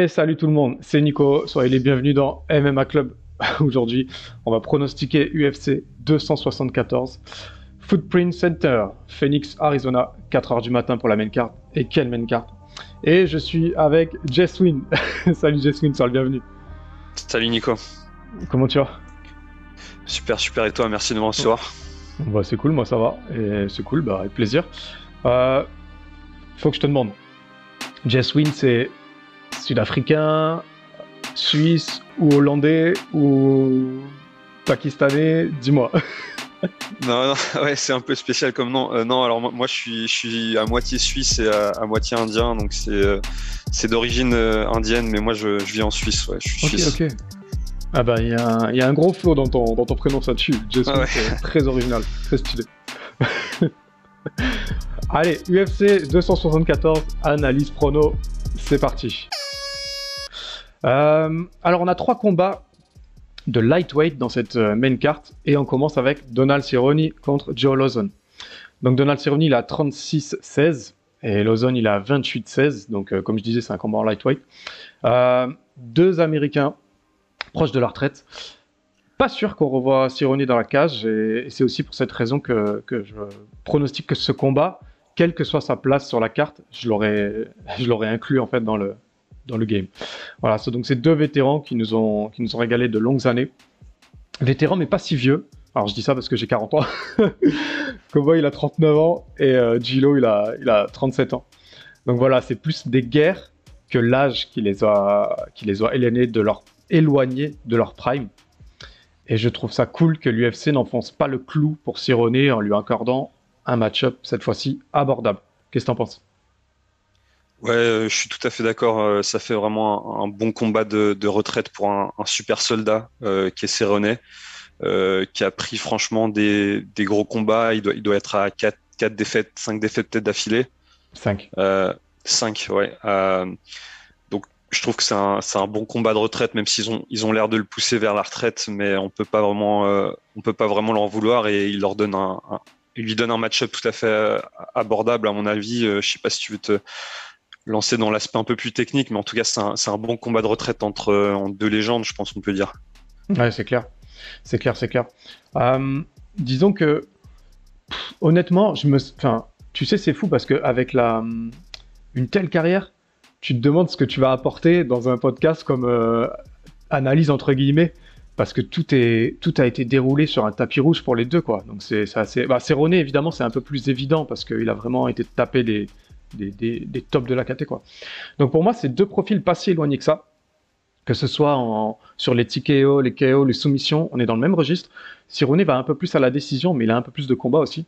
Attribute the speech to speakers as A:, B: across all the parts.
A: Et salut tout le monde, c'est Nico, soyez les bienvenus dans MMA Club. Aujourd'hui, on va pronostiquer UFC 274, Footprint Center, Phoenix, Arizona, 4h du matin pour la main card. Et quelle main card? Et je suis avec Jess Win. salut Jess Win, sois le bienvenu.
B: Salut Nico.
A: Comment tu vas?
B: Super, super, et toi, merci de me recevoir.
A: Bah, c'est cool, moi ça va, et c'est cool, bah, avec plaisir. Euh, faut que je te demande. Jess Win, c'est sud-africain, suisse ou hollandais ou pakistanais Dis-moi.
B: non, non, ouais, c'est un peu spécial comme nom. Euh, non, alors moi, je suis, je suis à moitié suisse et à, moitié indien, donc c'est, euh, c'est d'origine euh, indienne, mais moi je, je, vis en Suisse. Ouais, je suis
A: Ok,
B: suisse.
A: ok. Ah bah, il y, a un- il y a un gros flow dans ton, dans ton prénom, ça
B: Ah ouais.
A: c'est très original, très stylé. Allez, UFC 274, analyse prono, c'est parti. Euh, alors, on a trois combats de lightweight dans cette euh, main carte et on commence avec Donald Cerrone contre Joe Lawson. Donc, Donald Cerrone, il a 36-16 et Lawson, il a 28-16. Donc, euh, comme je disais, c'est un combat en lightweight. Deux Américains proches de la retraite. Pas sûr qu'on revoit Cerrone dans la cage et, c'est aussi pour cette raison que, que je pronostique que ce combat, quelle que soit sa place sur la carte, je l'aurais inclus en fait dans le, dans le game. Voilà, c'est donc ces deux vétérans qui nous ont, qui nous ont régalé de longues années. Vétérans, mais pas si vieux. Alors je dis ça parce que j'ai 40 ans. Cowboy, il a 39 ans et euh, Gilo, il a, il a 37 ans. Donc voilà, c'est plus des guerres que l'âge qui les a, qui les a éloignés de leur, de leur prime. Et je trouve ça cool que l'UFC n'enfonce pas le clou pour Cerrone en lui accordant un match-up, cette fois-ci abordable. Qu'est-ce que t'en penses?
B: Ouais, euh, je suis tout à fait d'accord. euh, Ça fait vraiment un, un bon combat de, de retraite pour un, un super soldat euh, qui est Cerrone, euh, qui a pris franchement des, des gros combats. Il doit, il doit être à 4, quatre défaites, 5 défaites peut-être d'affilée.
A: 5.
B: Euh, 5, ouais. Euh, donc je trouve que c'est un, c'est un bon combat de retraite, même s'ils ont, ils ont l'air de le pousser vers la retraite, mais on peut pas vraiment, euh, on peut pas vraiment leur en vouloir et il leur donne un, il lui donne un match-up tout à fait abordable à mon avis. Euh, je sais pas si tu veux te lancer dans l'aspect un peu plus technique, mais en tout cas c'est un, bon combat de retraite entre, euh, entre deux légendes, je pense qu'on peut dire.
A: Ouais, c'est clair. C'est clair, c'est clair. Euh, disons que, honnêtement, je me, tu sais, c'est fou parce qu'avec hum, une telle carrière, tu te demandes ce que tu vas apporter dans un podcast comme euh, analyse entre guillemets, parce que tout est, tout a été déroulé sur un tapis rouge pour les deux, quoi. Donc c'est assez, bah, Cerrone, évidemment, c'est un peu plus évident parce qu'il a vraiment été tapé des, des, tops de la caté, quoi. Donc pour moi, c'est deux profils pas si éloignés que ça. Que ce soit sur les TKO, les KO, les soumissions, on est dans le même registre. Cerrone va un peu plus à la décision, mais il a un peu plus de combat aussi.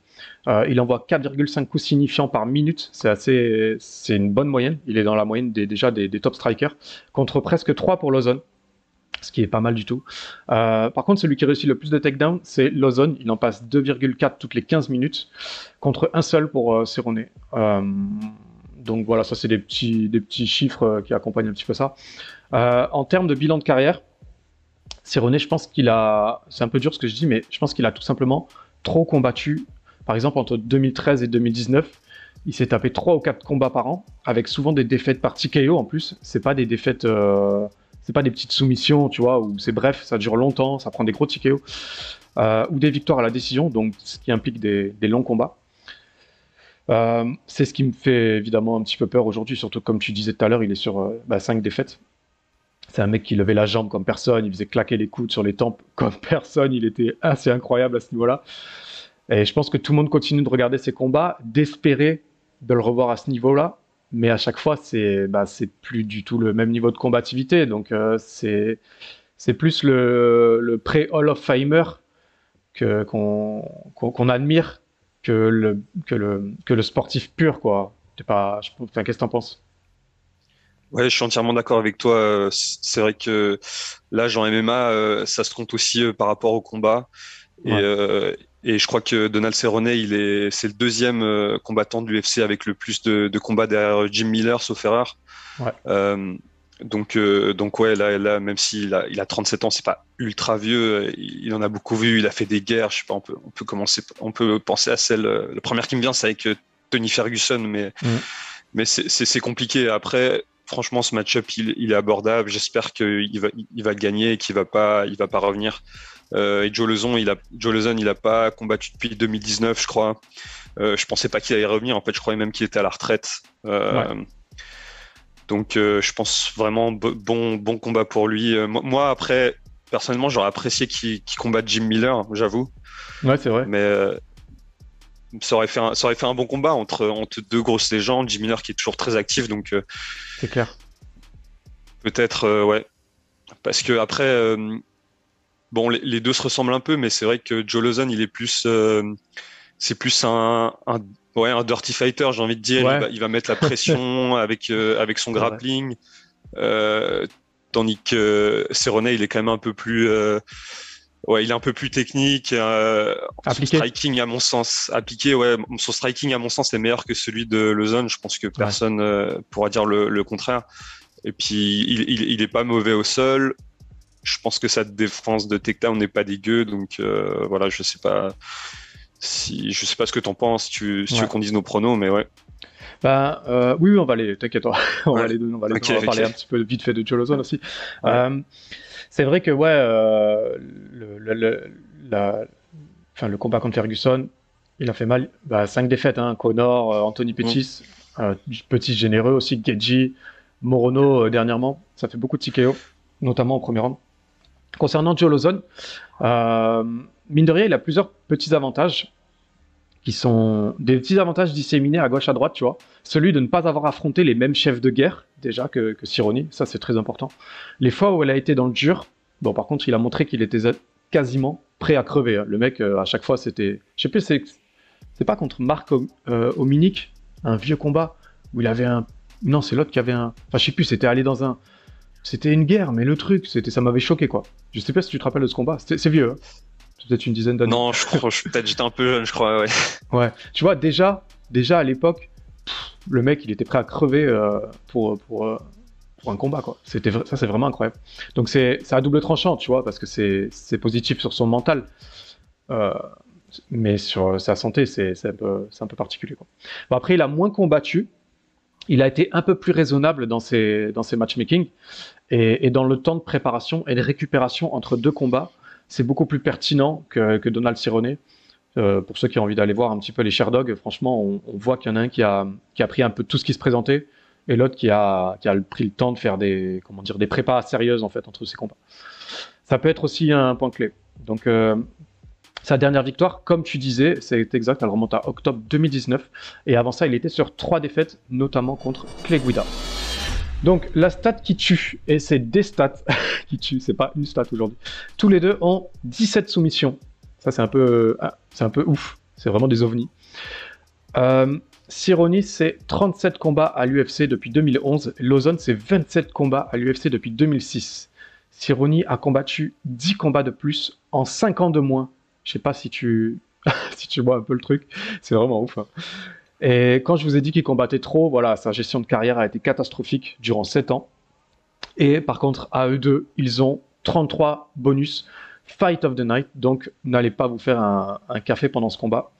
A: Euh, il envoie 4,5 coups signifiants par minute, c'est assez, c'est une bonne moyenne. Il est dans la moyenne déjà des, des top strikers, contre presque 3 pour Lawson, ce qui est pas mal du tout. Euh, par contre, celui qui réussit le plus de takedowns, c'est Lawson. Il en passe 2,4 toutes les 15 minutes, contre un seul pour euh. Euh, donc voilà, ça c'est des petits, des petits chiffres euh, qui accompagnent un petit peu ça. En termes de bilan de carrière, Cerrone, je pense qu'il a, c'est un peu dur ce que je dis, mais je pense qu'il a tout simplement trop combattu. Par exemple, entre 2013 et 2019, il s'est tapé 3 ou 4 combats par an, avec souvent des défaites par TKO en plus. C'est pas des défaites, c'est pas des petites soumissions, tu vois, où c'est bref, ça dure longtemps, ça prend des gros TKO, euh, ou des victoires à la décision, donc ce qui implique des, longs combats. Euh, c'est ce qui me fait évidemment un petit peu peur aujourd'hui, surtout comme tu disais tout à l'heure, il est sur 5 défaites. C'est un mec qui levait la jambe comme personne, il faisait claquer les coudes sur les tempes comme personne, il était assez incroyable à ce niveau-là. Et je pense que tout le monde continue de regarder ses combats, d'espérer de le revoir à ce niveau-là, mais à chaque fois, c'est bah, plus du tout le même niveau de combativité. Donc, euh, c'est plus le, le pré-Hall of Famer qu'on qu'on admire que le, que, le, que le sportif pur, quoi. Pas, je- enfin, Qu'est-ce que t'en penses?
B: Ouais, je suis entièrement d'accord avec toi. Euh, C'est vrai que l'âge en MMA, ça se compte aussi euh, par rapport au combat. Et,
A: Ouais.
B: euh, et je crois que Donald Cerrone, il est, c'est le deuxième euh, combattant de l'UFC avec le plus de, de combats derrière Jim Miller, sauf erreur.
A: Ouais.
B: Euh, donc, euh, donc ouais, là, là, même s'il a, il a 37 ans, c'est pas ultra vieux. euh, Il, il en a beaucoup vu. Il a fait des guerres. Je sais pas. On peut, on peut commencer. On peut penser à celle. euh, La première qui me vient, c'est avec euh, Tony Ferguson, mais
A: Mhm.
B: mais c'est compliqué. Après, franchement, ce match-up, il, est abordable. J'espère qu'il va, il va gagner et qu'il va pas, il va pas revenir. Euh, et Joe Lezon, il a, Joe Lezon, il a pas combattu depuis 2019, je crois. Euh, je pensais pas qu'il allait revenir. En fait, je croyais même qu'il était à la retraite. Euh, donc, je pense vraiment bon, bon combat pour lui. moi, après, personnellement, j'aurais apprécié qu'il combatte Jim Miller, j'avoue.
A: Ouais, c'est vrai.
B: Mais ça aurait fait un, ça aurait fait un bon combat entre, entre deux grosses légendes. Jim Miller qui est toujours très actif, donc.
A: c'est clair.
B: Peut-être, ouais. Parce que après, bon, les, deux se ressemblent un peu, mais c'est vrai que Joe Lozon, il est plus, c'est plus un, un, ouais, un dirty fighter, j'ai envie de dire. Il, va, mettre la pression avec, euh, avec son grappling. Euh, tandis que Cerrone, il est quand même un peu plus. Euh, ouais, il est un peu plus technique. son striking, à mon sens, appliqué, ouais, son striking, à mon sens, est meilleur que celui de Lozon. Je pense que personne pourra dire le, contraire. Et puis, il, il, il, est pas mauvais au sol. Je pense que sa défense de takedown n'est pas dégueu. Donc, voilà, je sais pas si, je sais pas ce que t'en penses, tu, si tu veux qu'on dise nos pronos, mais ouais.
A: Ben, euh, oui, oui, on va aller, t'inquiète, on, va, aller, on va, parler un petit peu vite fait de Joe Lozon aussi. Euh, c'est vrai que, ouais, euh, le, la, le combat contre Ferguson, il a fait mal. Bah, cinq défaites, hein, Connor, Anthony Pettis, mm. Petit généreux aussi, Gedji, Morono dernièrement. Ça fait beaucoup de TKO, notamment au premier round. Concernant Joe Lozon, mine de rien, il a plusieurs petits avantages qui sont des petits avantages disséminés à gauche à droite, tu vois. Celui de ne pas avoir affronté les mêmes chefs de guerre, déjà, que, que Sironi, ça c'est très important. Les fois où elle a été dans le dur, bon, par contre, il a montré qu'il était quasiment prêt à crever. Hein. Le mec, euh, à chaque fois, c'était. Je sais plus, c'est, pas contre Marc euh, un vieux combat, où il avait un. Non, c'est l'autre qui avait un. Enfin, je sais plus, c'était allé dans un. C'était une guerre, mais le truc, c'était, ça m'avait choqué, quoi. Je sais pas si tu te rappelles de ce combat. C'est vieux. Hein peut-être une dizaine d'années.
B: Non, je crois, peut-être j'étais un peu jeune, je crois, ouais.
A: Ouais, tu vois, déjà, déjà à l'époque, le mec, il était prêt à crever euh, pour, pour, euh, pour un combat, quoi. C'était, ça, c'est vraiment incroyable. Donc, c'est, c'est à double tranchant, tu vois, parce que c'est, c'est positif sur son mental. Euh, mais sur sa santé, c'est, c'est, un, peu, c'est un peu particulier. Quoi. Bon, après, il a moins combattu. Il a été un peu plus raisonnable dans ses, dans matchmaking et, dans le temps de préparation et de récupération entre deux combats c'est beaucoup plus pertinent que, Donald Cerrone. Euh, pour ceux qui ont envie d'aller voir un petit peu les Sherdogs, franchement, on, voit qu'il y en a un qui a, pris un peu tout ce qui se présentait et l'autre qui a, pris le temps de faire des, comment prépas sérieuses en fait entre ces combats. Ça peut être aussi un point clé. Donc, euh, sa dernière victoire, comme tu disais, c'est exact, elle remonte à octobre 2019. Et avant ça, il était sur trois défaites, notamment contre Clay Guida. Donc la stat qui tue, et c'est des stats qui tuent, c'est pas une stat aujourd'hui. Tous les deux ont 17 soumissions. Ça c'est un peu, ah, c'est ouf. C'est vraiment des ovnis. Euh, c'est 37 combats à l'UFC depuis 2011. Lozon, c'est 27 combats à l'UFC depuis 2006. Sironi a combattu 10 combats de plus en 5 ans de moins. Je sais pas si tu, si tu vois un peu le truc. C'est vraiment ouf. Hein. Et quand je vous ai dit qu'il combattait trop, voilà, sa gestion de carrière a été catastrophique durant 7 ans. Et par contre, à eux deux, ils ont 33 bonus Fight of the Night, donc n'allez pas vous faire un, café pendant ce combat.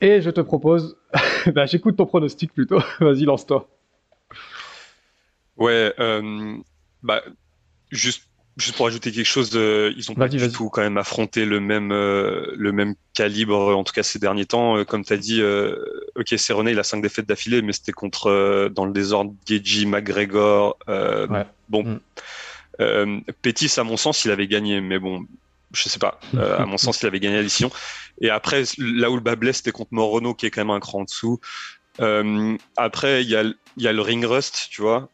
A: Et je te propose, bah, j'écoute ton pronostic plutôt, vas-y lance-toi.
B: Ouais, euh, bah, juste Juste pour ajouter quelque chose, ils ont pas du tout quand même affronté le même euh, le même calibre en tout cas ces derniers temps. Euh, comme tu as dit, euh, ok, Cerrone il a cinq défaites d'affilée, mais c'était contre dans le désordre Geji, McGregor. Bon, mm. Pétis à mon sens il avait gagné, mais bon, je sais pas. à mon sens il avait gagné l'édition. Et après là où le bas blesse c'était contre Morono qui est quand même un cran en dessous. après il y a il y a le ring rust, tu vois.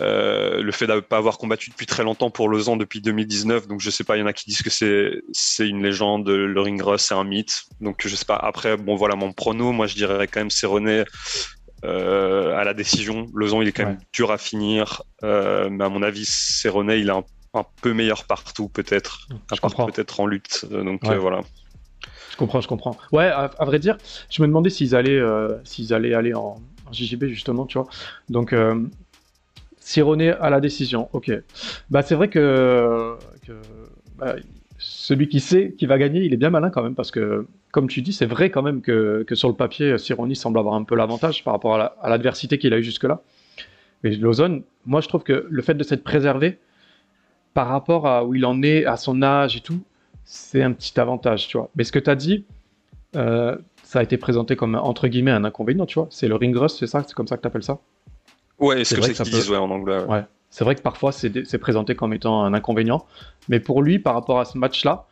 B: Euh, le fait de pas avoir combattu depuis très longtemps pour Lausanne depuis 2019, donc je sais pas, il y en a qui disent que c'est c'est une légende, le ring rust c'est un mythe, donc je sais pas. Après, bon voilà mon prono, moi je dirais quand même Cerrone euh, à la décision. Lausanne il est quand même dur à finir, euh, mais à mon avis Cerrone il est un, peu meilleur partout peut-être, peut-être en lutte, donc euh, voilà.
A: Je comprends, je comprends. Ouais, à, vrai dire, je me demandais s'ils allaient s'ils allaient aller en, en JJB justement, tu vois. Donc Sironé à la décision, ok. Bah c'est vrai que, bah, celui qui sait qui va gagner, il est bien malin quand même, parce que, comme tu dis, c'est vrai quand même que, sur le papier, Sironi semble avoir un peu l'avantage par rapport à l'adversité qu'il a eu jusque-là. Mais Lozon, moi je trouve que le fait de s'être préservé par rapport à où il en est, à son âge et tout, c'est un petit avantage, tu vois. Mais ce que tu as dit, euh, ça a été présenté comme entre guillemets un inconvénient, tu vois. C'est le ring rust, c'est ça? C'est comme ça que tu appelles ça?
B: Ouais, c'est ce qu'ils disent en anglais.
A: Ouais. C'est vrai que parfois c'est présenté comme étant un inconvénient, mais pour lui, par rapport à ce match-là,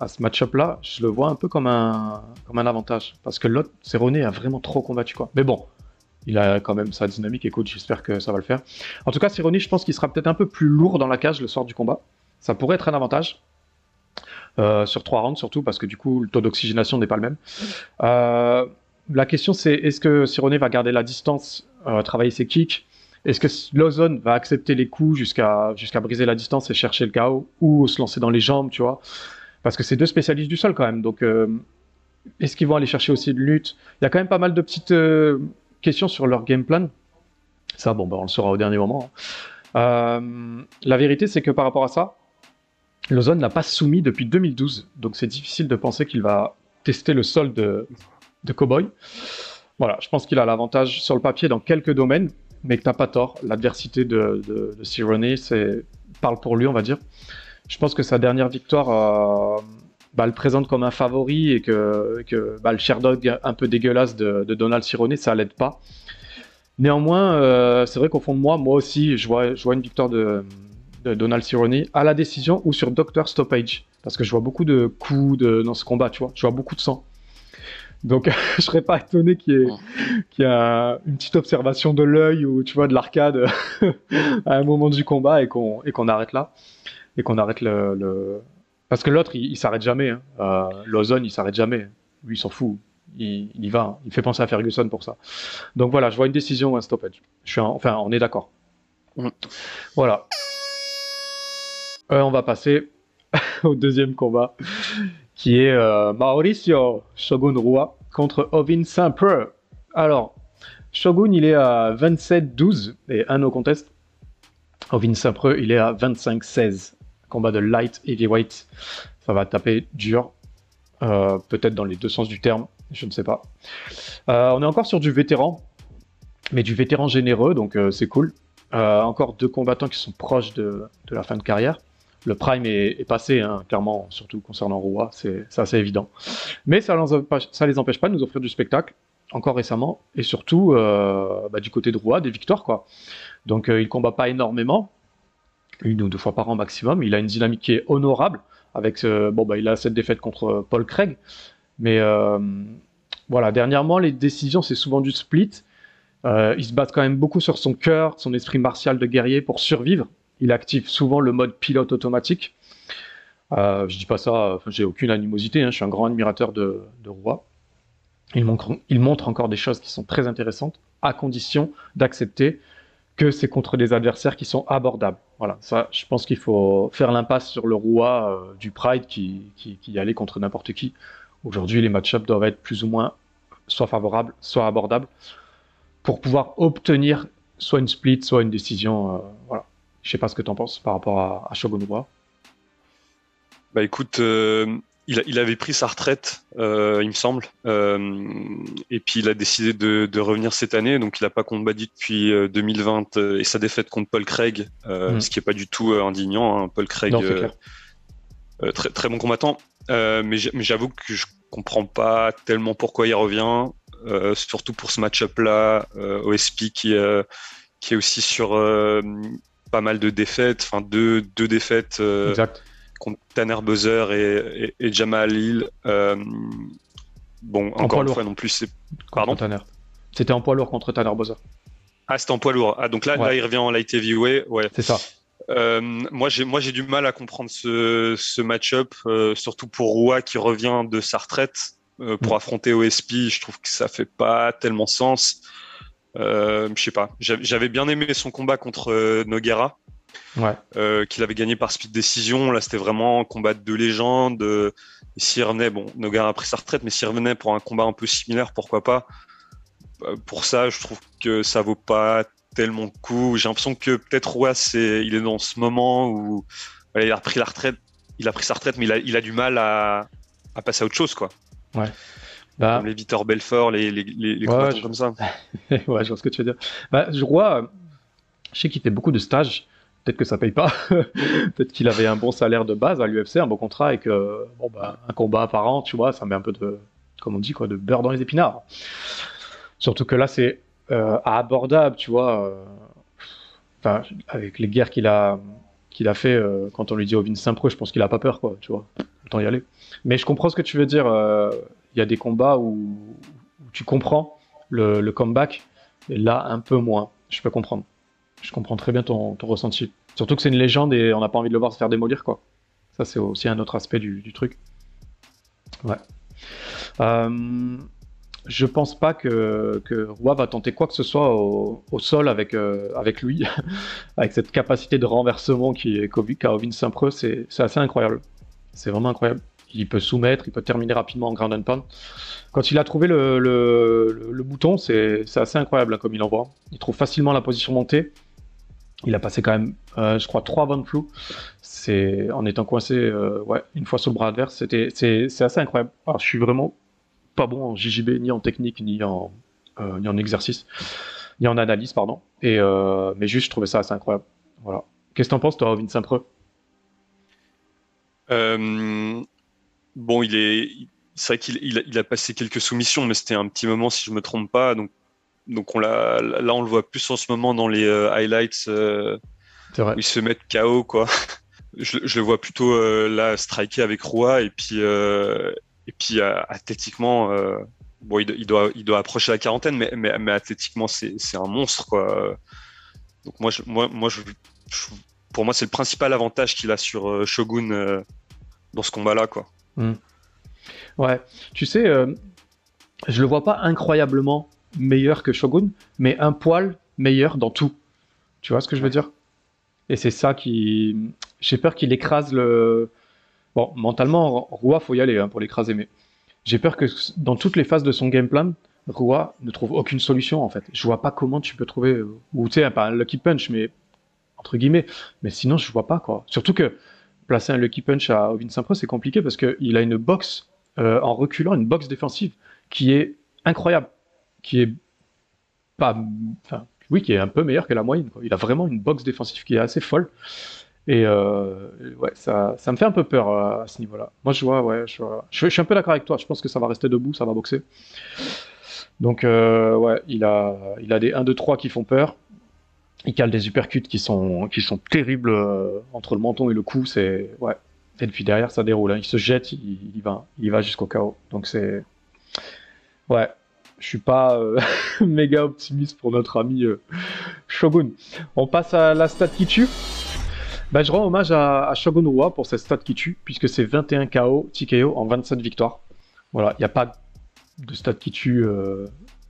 A: à ce match-up là, je le vois un peu comme un, comme un avantage. Parce que l'autre, René a vraiment trop combattu, quoi. Mais bon, il a quand même sa dynamique. Écoute, j'espère que ça va le faire. En tout cas, Cerrone, je pense qu'il sera peut-être un peu plus lourd dans la cage le soir du combat. Ça pourrait être un avantage. Euh, sur trois rounds surtout, parce que du coup, le taux d'oxygénation n'est pas le même. Euh, la question, c'est est-ce que Cerrone va garder la distance, euh, travailler ses kicks? Est-ce que Lawson va accepter les coups jusqu'à briser la distance et chercher le chaos ou se lancer dans les jambes, tu vois? Parce que c'est deux spécialistes du sol quand même. Donc, est-ce qu'ils vont aller chercher aussi de lutte? Il y a quand même pas mal de petites questions sur leur game plan. Ça, bon, bah, on le saura au dernier moment. Hein. la vérité, c'est que par rapport à ça, Lozon n'a pas soumis depuis 2012, donc c'est difficile de penser qu'il va tester le sol de, de Cowboy. Voilà, je pense qu'il a l'avantage sur le papier dans quelques domaines, mais que t'as pas tort. L'adversité de, de, parle pour lui, on va dire. Je pense que sa dernière victoire euh, bah, le présente comme un favori et que, que bah, le Sherdog un peu dégueulasse de, Donald Cerrone, ça l'aide pas. Néanmoins, euh, c'est vrai qu'au fond de moi, moi aussi, je vois, une victoire de, de Donald Cerrone à la décision ou sur Doctor Stoppage. Parce que je vois beaucoup de coups de, dans ce combat, tu vois. Je vois beaucoup de sang. Donc, je serais pas étonné qu'il y, ait, une petite observation de l'œil ou, tu vois, de l'arcade à un moment du combat et qu'on arrête là. Et qu'on arrête le, Parce que l'autre, il, s'arrête jamais. Hein. Euh, Lozon, il s'arrête jamais. Lui, il s'en fout. Il, y va. Il fait penser à Ferguson pour ça. Donc voilà, je vois une décision ou un stoppage. Je suis Enfin, on est d'accord. Mm. Voilà. Euh, on va passer au deuxième combat, qui est euh, Mauricio Shogun Rua contre Ovin Saint-Preux. Alors, Shogun, il est à 27-12 et 1 au contest. Ovin Saint-Preux, il est à 25-16. Combat de light heavyweight. Ça va taper dur. Euh, peut-être dans les deux sens du terme, je ne sais pas. on est encore sur du vétéran, mais du vétéran généreux, donc c'est cool. encore deux combattants qui sont proches de la fin de carrière le prime est, passé, hein, clairement, surtout concernant Roua, c'est assez évident. Mais ça ne les empêche pas de nous offrir du spectacle, encore récemment, et surtout euh, bah, du côté de Roua, des victoires. quoi. Donc euh, il combat pas énormément, une ou deux fois par an maximum. Il a une dynamique qui est honorable, avec bon bah il a cette défaite contre Paul Craig, mais euh, voilà, dernièrement les décisions c'est souvent du split. il se bat quand même beaucoup sur son cœur, son esprit martial de guerrier pour survivre il active souvent le mode pilote automatique. Euh, je dis pas ça, j'ai aucune animosité, hein, je suis un grand admirateur de, Roi. Il montre, encore des choses qui sont très intéressantes, à condition d'accepter que c'est contre des adversaires qui sont abordables. Voilà, ça, je pense qu'il faut faire l'impasse sur le roi euh, du Pride qui, qui, allait contre n'importe qui. Aujourd'hui, les match-ups doivent être plus ou moins soit favorables, soit abordables, pour pouvoir obtenir soit une split, soit une décision. Euh, voilà. Je sais pas ce que tu en penses par rapport à, à Shogun
B: Bah écoute, euh, il, avait pris sa retraite, euh, il me semble, euh, et puis il a décidé de, revenir cette année, donc il n'a pas combattu depuis 2020 et sa défaite contre Paul Craig, mm. ce qui est pas du tout indignant. Hein. Paul Craig, très, très bon combattant, mais j'avoue que je comprends pas tellement pourquoi il revient, surtout pour ce match-up là, OSP qui, qui est aussi sur pas mal de défaites, enfin deux, deux défaites euh, contre Tanner Buzzer et, Jamal Hill. Euh, bon, encore une fois non plus, c'est.
A: Pardon? C'était en poids lourd contre Tanner Buzzer.
B: Ah, c'était en poids lourd. Ah, donc là, là, il revient en light heavyweight. Ouais.
A: C'est ça.
B: Euh, moi, j'ai moi j'ai du mal à comprendre ce, ce match-up, surtout pour Roua qui revient de sa retraite pour mm. affronter OSP. Je trouve que ça fait pas tellement sens. Euh, je sais pas. J'avais bien aimé son combat contre euh, Noguera.
A: Ouais.
B: Euh, qu'il avait gagné par speed décision. Là, c'était vraiment un combat de légende. S'il revenait, bon, Noguera a pris sa retraite, mais s'il revenait pour un combat un peu similaire, pourquoi pas? Pour ça, je trouve que ça vaut pas tellement le coup. J'ai l'impression que peut-être Roy, c'est, il est dans ce moment où il a repris la retraite. il a pris sa retraite, mais il a, il a du mal à, à passer à autre chose, quoi.
A: Ouais. Bah,
B: Comme les Victor Belfort, les, les, les, les
A: Ouais,
B: combattants
A: je-
B: comme ça.
A: ouais, je vois ce que tu veux dire. Bah, je euh, je sais qu'il fait beaucoup de stages. Peut-être que ça paye pas. Peut-être qu'il avait un bon salaire de base à l'UFC, un bon contrat et que bon bah un combat par an, tu vois, ça met un peu de, comme on dit quoi, de beurre dans les épinards. Surtout que là c'est euh, abordable, tu vois. euh, Enfin, avec les guerres qu'il a qu'il a fait euh, quand on lui dit Ovin Saint-Preux, je pense qu'il a pas peur quoi, tu vois. Autant y aller. Mais je comprends ce que tu veux dire. euh, y a des combats où, tu comprends le, comeback, et là un peu moins. Je peux comprendre. Je comprends très bien ton, ressenti. Surtout que c'est une légende et on n'a pas envie de le voir se faire démolir, quoi. Ça, c'est aussi un autre aspect du, truc. Ouais. Euh, je pense pas que, que Roy va tenter quoi que ce soit au, sol avec, euh, avec lui, avec cette capacité de renversement qu'a Ovin Saint-Preux, c'est assez incroyable. C'est vraiment incroyable. Il peut soumettre, il peut terminer rapidement en ground and pound. Quand il a trouvé le, bouton, c'est assez incroyable hein, comme il envoie. Il trouve facilement la position montée. Il a passé quand même, euh, je crois, trois bonnes flous. C'est en étant coincé, euh, ouais, une fois sur le bras adverse. C'était, c'est assez incroyable. Alors, je suis vraiment pas bon en JJB, ni en technique, ni en, euh, ni en exercice, ni en analyse, pardon. Et mais juste, je trouvais ça assez incroyable. Voilà. Qu'est-ce que t'en penses, toi, Ovin Saint-Preux?
B: Bon, il est, c'est vrai qu'il il a, il a passé quelques soumissions, mais c'était un petit moment, si je me trompe pas. Donc, donc on l'a, là, on le voit plus en ce moment dans les euh, highlights euh, où il se met KO, quoi. Je, je le vois plutôt euh, là striker avec Roy et puis euh, et puis athlétiquement, bon, il, do- il doit il doit approcher la quarantaine, mais mais, mais athlétiquement c'est c'est un monstre, quoi. Donc moi je, moi moi je, je- pour moi c'est le principal avantage qu'il a sur Shogun dans ce combat-là, quoi.
A: Ouais, tu sais, euh, je le vois pas incroyablement meilleur que Shogun, mais un poil meilleur dans tout. Tu vois ce que je veux dire? Et c'est ça qui. J'ai peur qu'il écrase le. Bon, mentalement, Roi, faut y aller hein, pour l'écraser, mais j'ai peur que dans toutes les phases de son game plan, Roi ne trouve aucune solution en fait. Je vois pas comment tu peux trouver. Ou tu sais, pas un lucky punch, mais. Entre guillemets. Mais sinon, je vois pas quoi. Surtout que placer un lucky punch à Ovin Saint-Preux, c'est compliqué parce qu'il a une boxe euh, en reculant, une boxe défensive qui est incroyable, qui est pas, oui, qui est un peu meilleure que la moyenne. Il a vraiment une boxe défensive qui est assez folle. Et euh, ouais, ça, ça me fait un peu peur euh, à ce niveau-là. Moi, je vois, ouais, je, vois- je, suis un peu d'accord avec toi. Je pense que ça va rester debout, ça va boxer. Donc, ouais, il a, il a des 1, 2, 3 qui font peur. Il cale des uppercuts qui sont, terribles euh, entre le menton et le cou. C'est, ouais. Et puis derrière, ça déroule. hein. Il se jette, il, va, jusqu'au chaos. Donc c'est, ouais, je suis pas euh, méga optimiste pour notre ami euh, Shogun. On passe à la stat qui tue. Bah, je rends hommage à, Shogun Rua pour cette stat qui tue, puisque c'est 21 KO, TKO en 27 victoires. Voilà, il n'y a pas de stat qui tue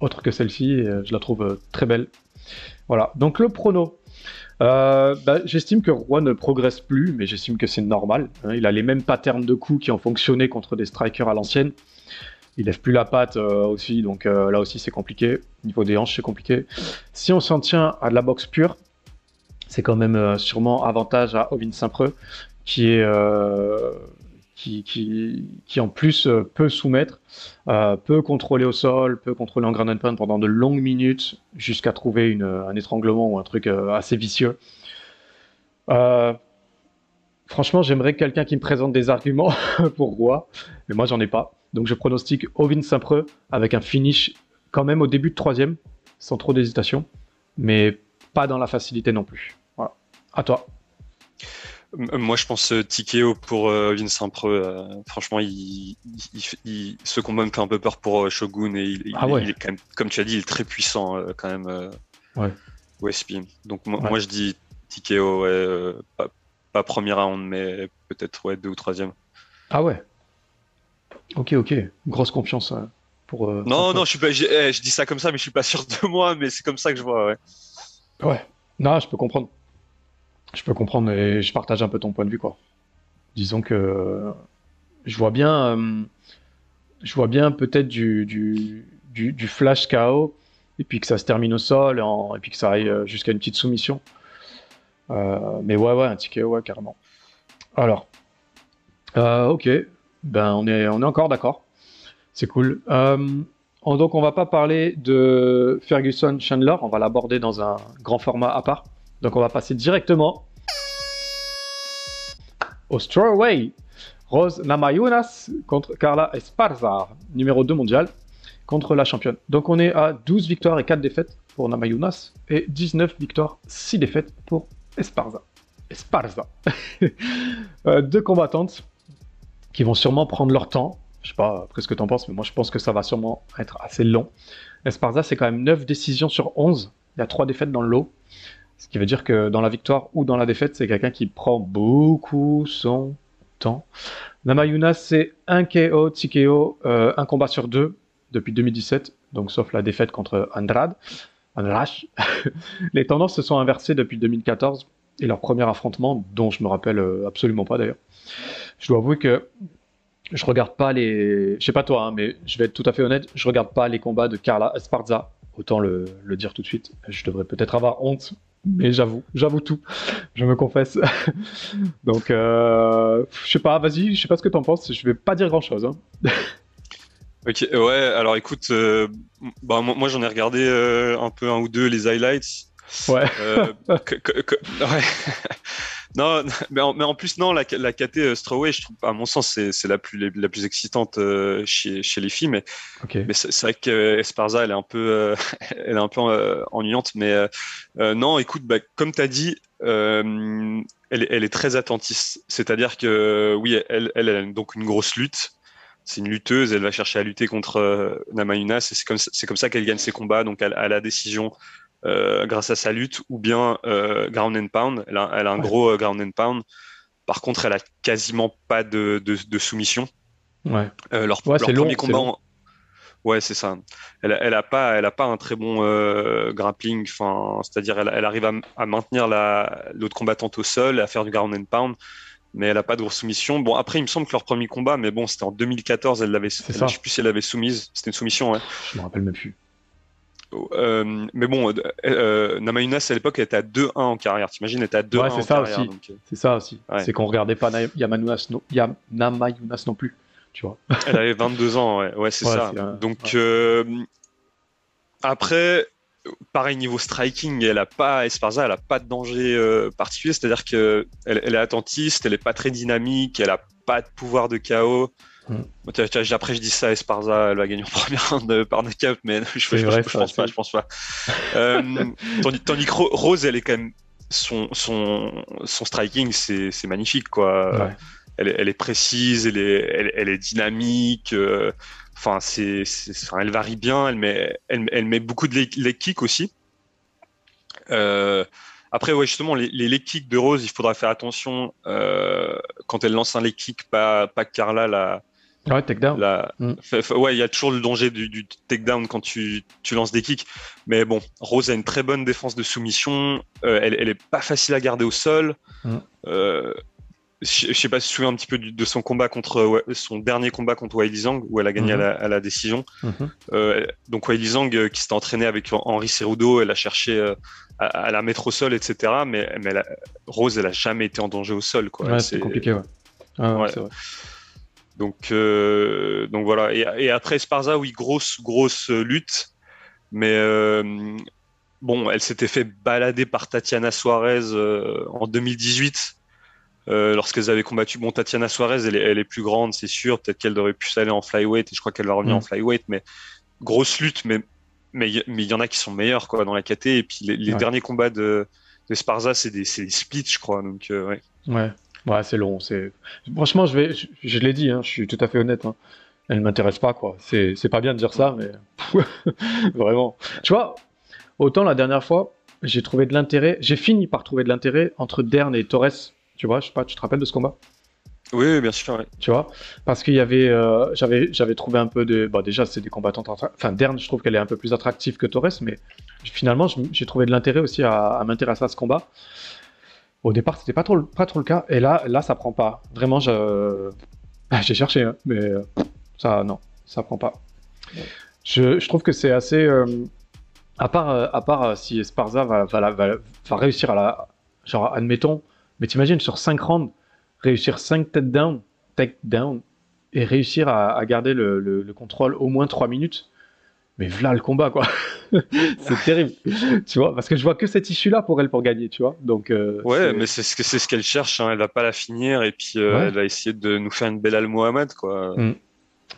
A: autre que celle-ci, euh, je la trouve euh, très belle. Voilà, donc le prono. Euh, bah, j'estime que Roi ne progresse plus, mais j'estime que c'est normal. hein. il a les mêmes patterns de coups qui ont fonctionné contre des strikers à l'ancienne. Il lève plus la patte aussi, donc là aussi c'est compliqué. Au niveau des hanches, c'est compliqué. Si on s'en tient à de la boxe pure, c'est quand même sûrement avantage à Ovin Saint-Preux, qui est qui, en plus euh, peut soumettre, euh, peut contrôler au sol, peut contrôler en ground and pendant de longues minutes, jusqu'à trouver une, un étranglement ou un truc euh, assez vicieux. Euh, franchement, j'aimerais quelqu'un qui me présente des arguments pour Roi, mais moi j'en ai pas. Donc je pronostique Ovin Saint-Preux avec un finish quand même au début de troisième, sans trop d'hésitation, mais pas dans la facilité non plus. Voilà. À toi.
B: M- Moi, je pense euh, Tikeo pour euh, Vincent Preux. euh, franchement, il, il, il- ce combat me fait un peu peur pour euh, Shogun et il,
A: Ah ouais.
B: est quand même, comme tu as dit, il est très puissant euh, quand même. euh,
A: Ouais.
B: OSP. Donc moi,
A: Ouais.
B: moi, je dis Tikeo, ouais, euh, pas, pas premier round, mais peut-être ouais deux ou troisième.
A: Ah ouais. Ok, ok. Grosse confiance euh, pour. euh,
B: Non, non, je suis pas. j'ai- eh, je dis ça comme ça, mais je suis pas sûr de moi. Mais c'est comme ça que je vois. Ouais.
A: Ouais. Non, je peux comprendre. Je peux comprendre et je partage un peu ton point de vue, quoi. Disons que je vois bien, euh, je vois bien peut-être du, flash KO et puis que ça se termine au sol et, puis que ça aille euh, jusqu'à une petite soumission. Euh, mais ouais, ouais, un ticket, ouais, carrément. Alors, ok, ben on est, on est encore d'accord. C'est cool. Donc on va pas parler de Ferguson Chandler, on va l'aborder dans un grand format à part. Donc on va passer directement au Strawaway. Rose Namajunas contre Carla Esparza, numéro 2 mondial, contre la championne. Donc on est à 12 victoires et 4 défaites pour Namajunas et 19 victoires, 6 défaites pour Esparza. Esparza. Euh, deux combattantes qui vont sûrement prendre leur temps. Je sais pas ce que tu en penses, mais moi je pense que ça va sûrement être assez long. Esparza, c'est quand même 9 décisions sur 11. Il y a 3 défaites dans le lot. Ce qui veut dire que dans la victoire ou dans la défaite, c'est quelqu'un qui prend beaucoup son temps. Namayuna, c'est un KO, TKO, euh, un combat sur deux depuis 2017, donc sauf la défaite contre Andrade. Andrade. Les tendances se sont inversées depuis 2014 et leur premier affrontement, dont je me rappelle euh, absolument pas d'ailleurs. Je dois avouer que je regarde pas les. Je sais pas toi, hein, mais je vais être tout à fait honnête, je regarde pas les combats de Carla Esparza. Autant le dire tout de suite. Je devrais peut-être avoir honte, mais j'avoue, j'avoue tout. Je me confesse. Donc, euh, je sais pas, vas-y, je sais pas ce que t'en penses. Je vais pas dire grand chose. Hein.
B: ok, ouais, alors écoute, euh, bah, moi, j'en ai regardé euh, un peu un ou deux les highlights.
A: Ouais.
B: Euh, ouais. Non, mais en, mais en, plus, non, la, la KT euh, Strawway, je trouve, à mon sens, c'est la plus, la plus excitante euh, chez, chez les filles. Mais,
A: okay.
B: mais c'est vrai que Esparza, elle est un peu, euh, elle est un peu ennuyante. Mais non, écoute, bah, comme tu as dit, elle, elle, est très attentiste. C'est-à-dire que, oui, elle, elle, a donc une grosse lutte. C'est une lutteuse, elle va chercher à lutter contre Namayunas et c'est comme, comme ça qu'elle gagne ses combats. Donc, à la décision, euh, grâce à sa lutte, ou bien euh, ground and pound. Elle a, elle a un
A: Ouais.
B: gros euh, ground and pound. Par contre, elle a quasiment pas de, de, de soumission.
A: Ouais.
B: Euh, leur
A: Ouais,
B: leur
A: c'est long,
B: premier combat, en- ouais, c'est ça. Elle, a- elle a pas, elle a pas un très bon euh, grappling. Enfin, c'est-à-dire, elle, elle arrive à, à maintenir la l'autre combattante au sol, à faire du ground and pound, mais elle a pas de grosse soumission. Bon, après, il me semble que leur premier combat, mais bon, c'était en 2014. Elle l'avait, je sais plus si elle l'avait soumise. C'était une soumission, ouais.
A: Je me rappelle même plus.
B: Euh, mais bon, euh, euh, Namayunas à l'époque était à 2-1 en carrière. T'imagines, elle était à 2-1
A: Ouais,
B: en
A: c'est ça
B: carrière.
A: aussi.
B: donc, euh,
A: C'est ça aussi.
B: Ouais.
A: C'est qu'on regardait pas Yamanunas no... Yam- Namayunas non plus. Tu vois.
B: elle avait 22 ans, ouais, ouais c'est ça.
A: c'est,
B: Donc euh, après, pareil niveau striking, elle a pas Esparza, elle a pas de danger particulier. C'est-à-dire que elle, elle est attentiste, elle est pas très dynamique, elle a pas de pouvoir de KO.
A: Mm.
B: Tiens, après, je dis ça, Esparza, elle va gagner en première round euh, par knockout, mais je, je, je-
A: vrai,
B: je
A: ça,
B: pense pas,
A: c'est-
B: je pense pas. Euh, tandis, tandis que Ro- Rose, elle est quand même son son son striking, c'est magnifique quoi.
A: Ouais.
B: Elle, est- elle est précise, elle est elle, elle est dynamique. euh, Enfin, c'est elle varie bien. Elle met elle, elle met beaucoup de leg, kicks aussi. Euh, après, ouais, justement, les, les leg kicks de Rose, il faudra faire attention euh, quand elle lance un leg kick, pas pas Carla la
A: Ouais, takedown.
B: la,
A: Mm.
B: ouais, il y a toujours le danger du, du takedown quand tu, tu lances des kicks. Mais bon, Rose a une très bonne défense de soumission. Euh, elle, elle est pas facile à garder au sol.
A: Mm.
B: Euh, je sais pas si tu te souviens un petit peu du- de son combat contre ouais, son dernier combat contre Weili Zhang où elle a gagné à, la, à la décision.
A: Mhm.
B: Euh, donc Weili Zhang euh, qui s'était entraîné avec Henri Cerudo, elle a cherché euh, à, à la mettre au sol, etc. Mais, mais elle a- Rose, elle a jamais été en danger au sol. Quoi.
A: Ouais,
B: C'est-
A: compliqué, ouais. Ouais, ouais,
B: Ouais.
A: c'est vrai.
B: Donc, euh, donc voilà. Et, et après Esparza, oui, grosse, grosse lutte. Mais euh, bon, elle s'était fait balader par Tatiana Suarez euh, en 2018. euh, lorsqu'elles avaient combattu, bon, Tatiana Suarez, elle est, elle est plus grande, c'est sûr. Peut-être qu'elle aurait pu s'aller en flyweight, et je crois qu'elle va revenir
A: Mm.
B: en flyweight. Mais grosse lutte, mais mais il y- mais il y en a qui sont meilleurs quoi dans la KT. Et puis les, les
A: Ouais.
B: derniers combats de, de Sparza, c'est des, des splits, je crois. Donc euh, ouais.
A: Ouais, ouais, c'est long. C'est franchement, je vais, je, je l'ai dit, hein, je suis tout à fait honnête. Hein. Elle ne m'intéresse pas, quoi. C'est, c'est pas bien de dire ça, mais vraiment. Tu vois, autant la dernière fois, j'ai trouvé de l'intérêt. J'ai fini par trouver de l'intérêt entre Dern et Torres. Tu vois, je sais pas, tu te rappelles de ce combat?
B: Oui, bien sûr. ouais.
A: tu vois parce qu'il y avait euh, j'avais j'avais trouvé un peu de bah déjà c'est des combattantes attra- enfin Dern je trouve qu'elle est un peu plus attractive que Torres mais finalement j'ai trouvé de l'intérêt aussi à, à m'intéresser à ce combat au départ c'était pas trop le- pas trop le cas et là là ça prend pas vraiment j'ai cherché hein, mais ça non ça prend pas je, trouve que c'est assez euh, à part euh, à part euh, si Esparza va, réussir à la genre admettons mais t'imagines sur 5 rounds réussir 5 takedowns take down et réussir à, garder le, contrôle au moins 3 minutes. Mais voilà le combat, quoi. c'est terrible. tu vois, parce que je vois que cette issue-là pour elle pour gagner, tu vois. Donc, euh,
B: ouais, mais c'est ce que c'est ce qu'elle cherche. Hein. Elle va pas la finir et puis euh, elle va essayer de nous faire une Belal Mohamed, quoi.
A: Mm.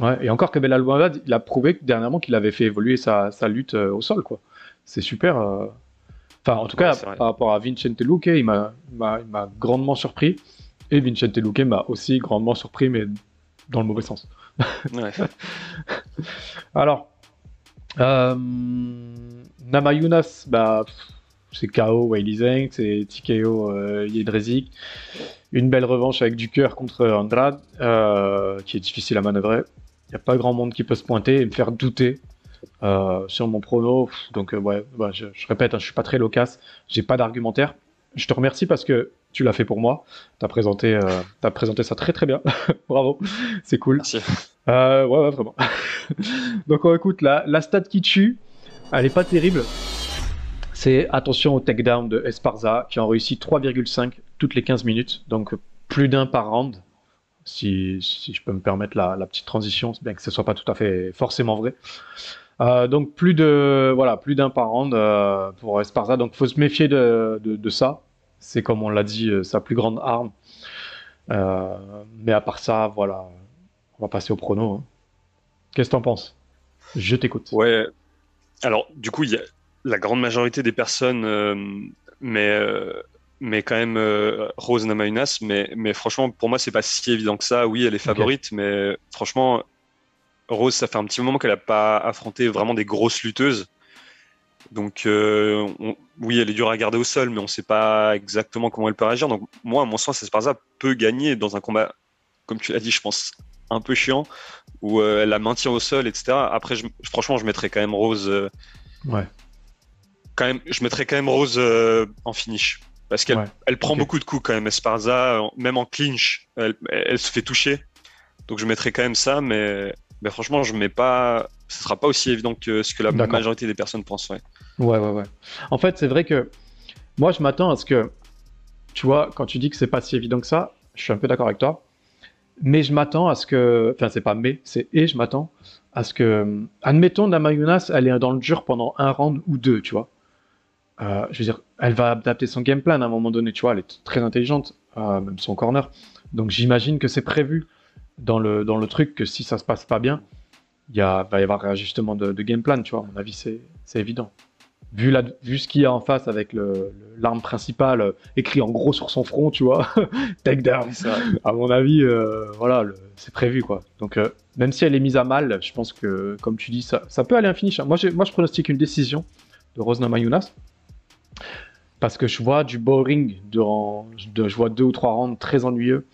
A: Ouais, et encore que Belal Mohamed, il a prouvé dernièrement qu'il avait fait évoluer sa, sa lutte euh, au sol, quoi. C'est super. Enfin, en tout cas, par rapport à Vincente Luque, il m'a grandement surpris. Et Vincente Luque m'a aussi grandement surpris, mais dans le mauvais sens. Ouais. Alors, euh, Namayunas, bah, c'est KO Wiley Zeng, c'est TKO euh, Yedrezik. Une belle revanche avec du cœur contre Andrade, euh, qui est difficile à manœuvrer. Il n'y a pas grand monde qui peut se pointer et me faire douter euh, sur mon prono. Donc, ouais, bah, je, répète, hein, je suis pas très loquace, j'ai pas d'argumentaire. Je te remercie parce que tu l'as fait pour moi. Tu as, présenté, euh, as présenté ça très très bien. Bravo, c'est cool.
B: Merci.
A: Euh, ouais, ouais, vraiment. Donc, on écoute, la, la stat qui tue, elle est pas terrible. C'est attention au takedown de Esparza qui en réussi 3,5 toutes les 15 minutes. Donc, plus d'un par round. Si, si, je peux me permettre la, la, petite transition, bien que ce soit pas tout à fait forcément vrai. Euh, donc plus de voilà plus d'un par round euh, pour Esparza donc faut se méfier de, de, de ça c'est comme on l'a dit, euh, sa plus grande arme. Euh, mais à part ça, voilà, on va passer au prono. Hein. Qu'est-ce que t'en penses? Je t'écoute.
B: Ouais. Alors, du coup, il y a la grande majorité des personnes, euh, mais, mais quand même Rose Namajunas. Mais, mais franchement, pour moi, c'est pas si évident que ça. Oui, elle est favorite, mais franchement, Rose, ça fait un petit moment qu'elle n'a pas affronté vraiment des grosses lutteuses. Donc, euh, oui, elle est dure à garder au sol, mais on ne sait pas exactement comment elle peut réagir. Donc, moi, à mon sens, Esparza peut gagner dans un combat, comme tu l'as dit, je pense, un peu chiant, où euh, elle la maintient au sol, etc. Après, franchement, je mettrais quand même Rose. Euh,
A: ouais.
B: Quand même, je mettrais quand même Rose en finish. Parce qu'elle elle prend beaucoup de coups quand même, Esparza, même en clinch, elle, elle, se fait toucher. Donc, je mettrais quand même ça, mais, mais franchement, je mets pas ce sera pas aussi évident que ce que la majorité des personnes pensent. Ouais,
A: ouais, ouais. ouais. En fait, c'est vrai que moi, je m'attends à ce que, tu vois, quand tu dis que c'est pas si évident que ça, je suis un peu d'accord avec toi. Mais je m'attends à ce que, enfin, c'est pas mais, c'est et je m'attends à ce que, admettons, Namayunas, elle est dans le dur pendant un round ou deux, tu vois. Euh, je veux dire, elle va adapter son game plan à un moment donné, tu vois, elle est très intelligente, euh, même son corner. Donc j'imagine que c'est prévu dans le, dans le truc que si ça se passe pas bien, il va y avoir réajustement de, game plan, tu vois. À mon avis, c'est évident. Vu, la, vu ce qu'il y a en face avec l'arme principale euh, écrit en gros sur son front, tu vois, take down. À mon avis, euh, voilà, c'est prévu, quoi. Donc, euh, même si elle est mise à mal, je pense que, comme tu dis, ça, ça peut aller un finish. Moi, moi, je pronostique une décision de Rosna Mayunas. Parce que je vois du boring, de, de, je vois deux ou trois rounds très ennuyeux.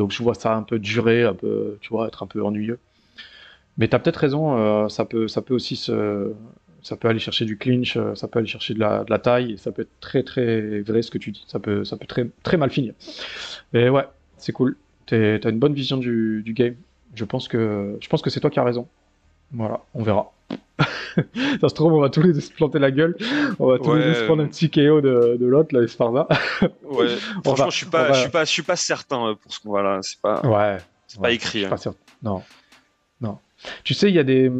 A: Donc, je vois ça un peu durer, un peu, tu vois, être un peu ennuyeux. Mais tu as peut-être raison, euh, ça, peut, ça peut aussi se, ça peut aller chercher du clinch, euh, ça peut aller chercher de la, taille, ça peut être très très vrai ce que tu dis. Ça peut, peut très, très mal finir. Mais ouais, c'est cool. Tu as une bonne vision du, du, game. Je pense que, je pense que c'est toi qui as raison. Voilà, on verra. ça se trouve, on va tous les deux se planter la gueule. On va tous les deux se prendre un petit KO de, de l'autre, là, Esparza.
B: ouais, franchement, je suis pas, je suis pas, je suis pas certain pour ce qu'on voit là. C'est pas,
A: ouais,
B: c'est pas écrit.
A: Hein. Pas certain. Non, non. Tu sais, il y, a des,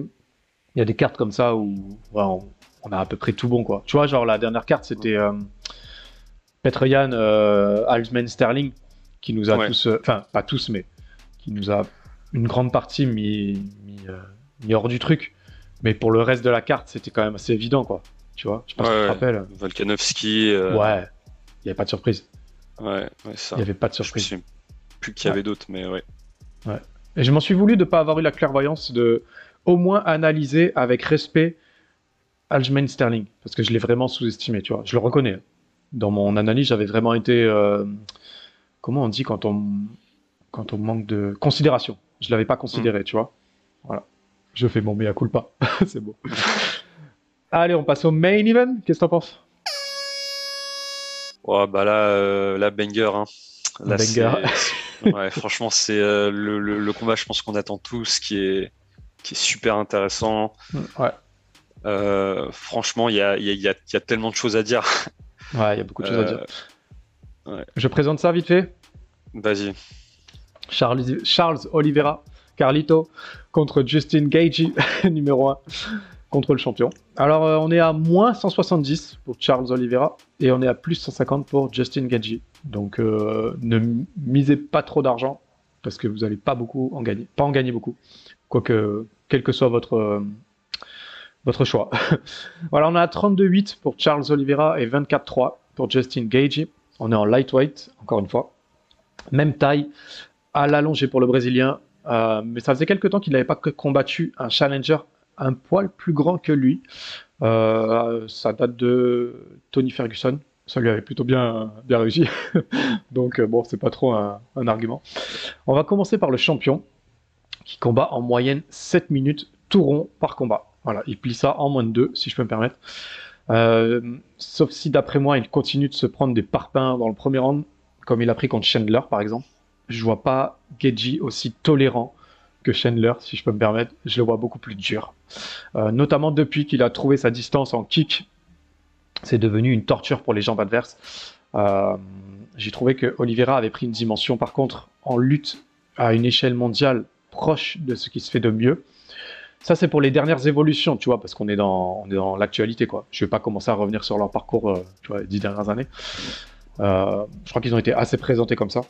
A: y a des cartes comme ça où on, a à peu près tout bon. quoi. Tu vois, genre la dernière carte, c'était euh, Petroyan euh, Sterling qui nous a tous, euh, enfin, pas tous, mais qui nous a une grande partie mis, mis, euh, hors du truc. Mais pour le reste de la carte, c'était quand même assez évident, quoi. Tu vois, je pas si tu te rappelles.
B: Volkanovski.
A: Ouais, il n'y avait pas de surprise.
B: Ouais, ouais ça.
A: Il n'y avait pas de surprise.
B: Je sais plus qu'il y avait d'autres, mais ouais.
A: Ouais. Et je m'en suis voulu de ne pas avoir eu la clairvoyance de au moins analyser avec respect Aljamain Sterling, parce que je l'ai vraiment sous-estimé, tu vois. Je le reconnais. Dans mon analyse, j'avais vraiment été. Euh, comment on dit quand on, quand on manque de considération Je l'avais pas considéré, mm. tu vois. Voilà. Je fais mon mea culpa. C'est beau. Allez, on passe au main event. Qu'est-ce que t'en penses?
B: Ouais, bah là, euh, la banger. Hein.
A: banger.
B: ouais, franchement, c'est euh, le, le, combat, je pense qu'on attend tous, qui est, qui est super intéressant.
A: Ouais.
B: Euh, franchement, il y a, y, a, y a, tellement de choses à dire.
A: Ouais, il y a beaucoup de choses à dire. Ouais. Je présente ça vite fait.
B: Vas-y.
A: Charles, Charles Oliveira, Carlito, contre Justin Gage, numéro 1, contre le champion. Alors, euh, on est à moins 170 pour Charles Oliveira et on est à plus 150 pour Justin Gage. Donc, euh, ne misez pas trop d'argent parce que vous n'allez pas beaucoup en gagner, pas en gagner beaucoup. Quoique, quel que soit votre, euh, votre choix. voilà, on est à 32,8 pour Charles Oliveira et 24,3 pour Justin Gage. On est en lightweight, encore une fois. Même taille, à l'allongé pour le Brésilien. Euh, mais ça faisait quelques temps qu'il n'avait pas combattu un challenger un poil plus grand que lui. Euh, ça date de Tony Ferguson. Ça lui avait plutôt bien, bien réussi. Donc, euh, bon, c'est pas trop un, argument. On va commencer par le champion qui combat en moyenne 7 minutes tout rond par combat. Voilà, il plie ça en moins de 2, si je peux me permettre. Euh, sauf si, d'après moi, il continue de se prendre des parpaings dans le premier round, comme il a pris contre Chandler, par exemple. Je vois pas Geji aussi tolérant que Chandler, si je peux me permettre. Je le vois beaucoup plus dur. Euh, notamment depuis qu'il a trouvé sa distance en kick. C'est devenu une torture pour les jambes adverses. Euh, j'ai trouvé que Oliveira avait pris une dimension, par contre, en lutte à une échelle mondiale proche de ce qui se fait de mieux. Ça, c'est pour les dernières évolutions, tu vois, parce qu'on est dans, l'actualité, quoi. Je vais pas commencer à revenir sur leur parcours, euh, tu vois, les dix dernières années. Je crois qu'ils ont été assez présentés comme ça.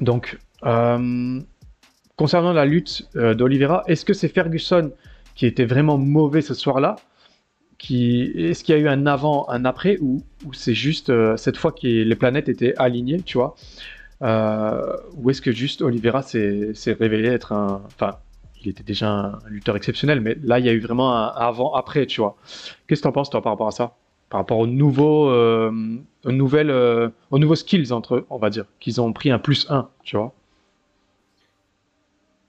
A: Donc, euh, concernant la lutte d'Olivera, est-ce que c'est Ferguson qui était vraiment mauvais ce soir-là. Est-ce qu'il y a eu un avant, un après, ou, c'est juste cette fois que les planètes étaient alignées, tu vois? Ou est-ce que juste Olivera s'est révélé être un... Enfin, il était déjà un lutteur exceptionnel, mais là, il y a eu vraiment un avant-après, tu vois. Qu'est-ce que tu en penses, toi, par rapport à ça? Par rapport aux nouveaux, euh, aux nouvelles, euh, aux nouveaux skills, entre eux, on va dire, qu'ils ont pris un plus 1, tu vois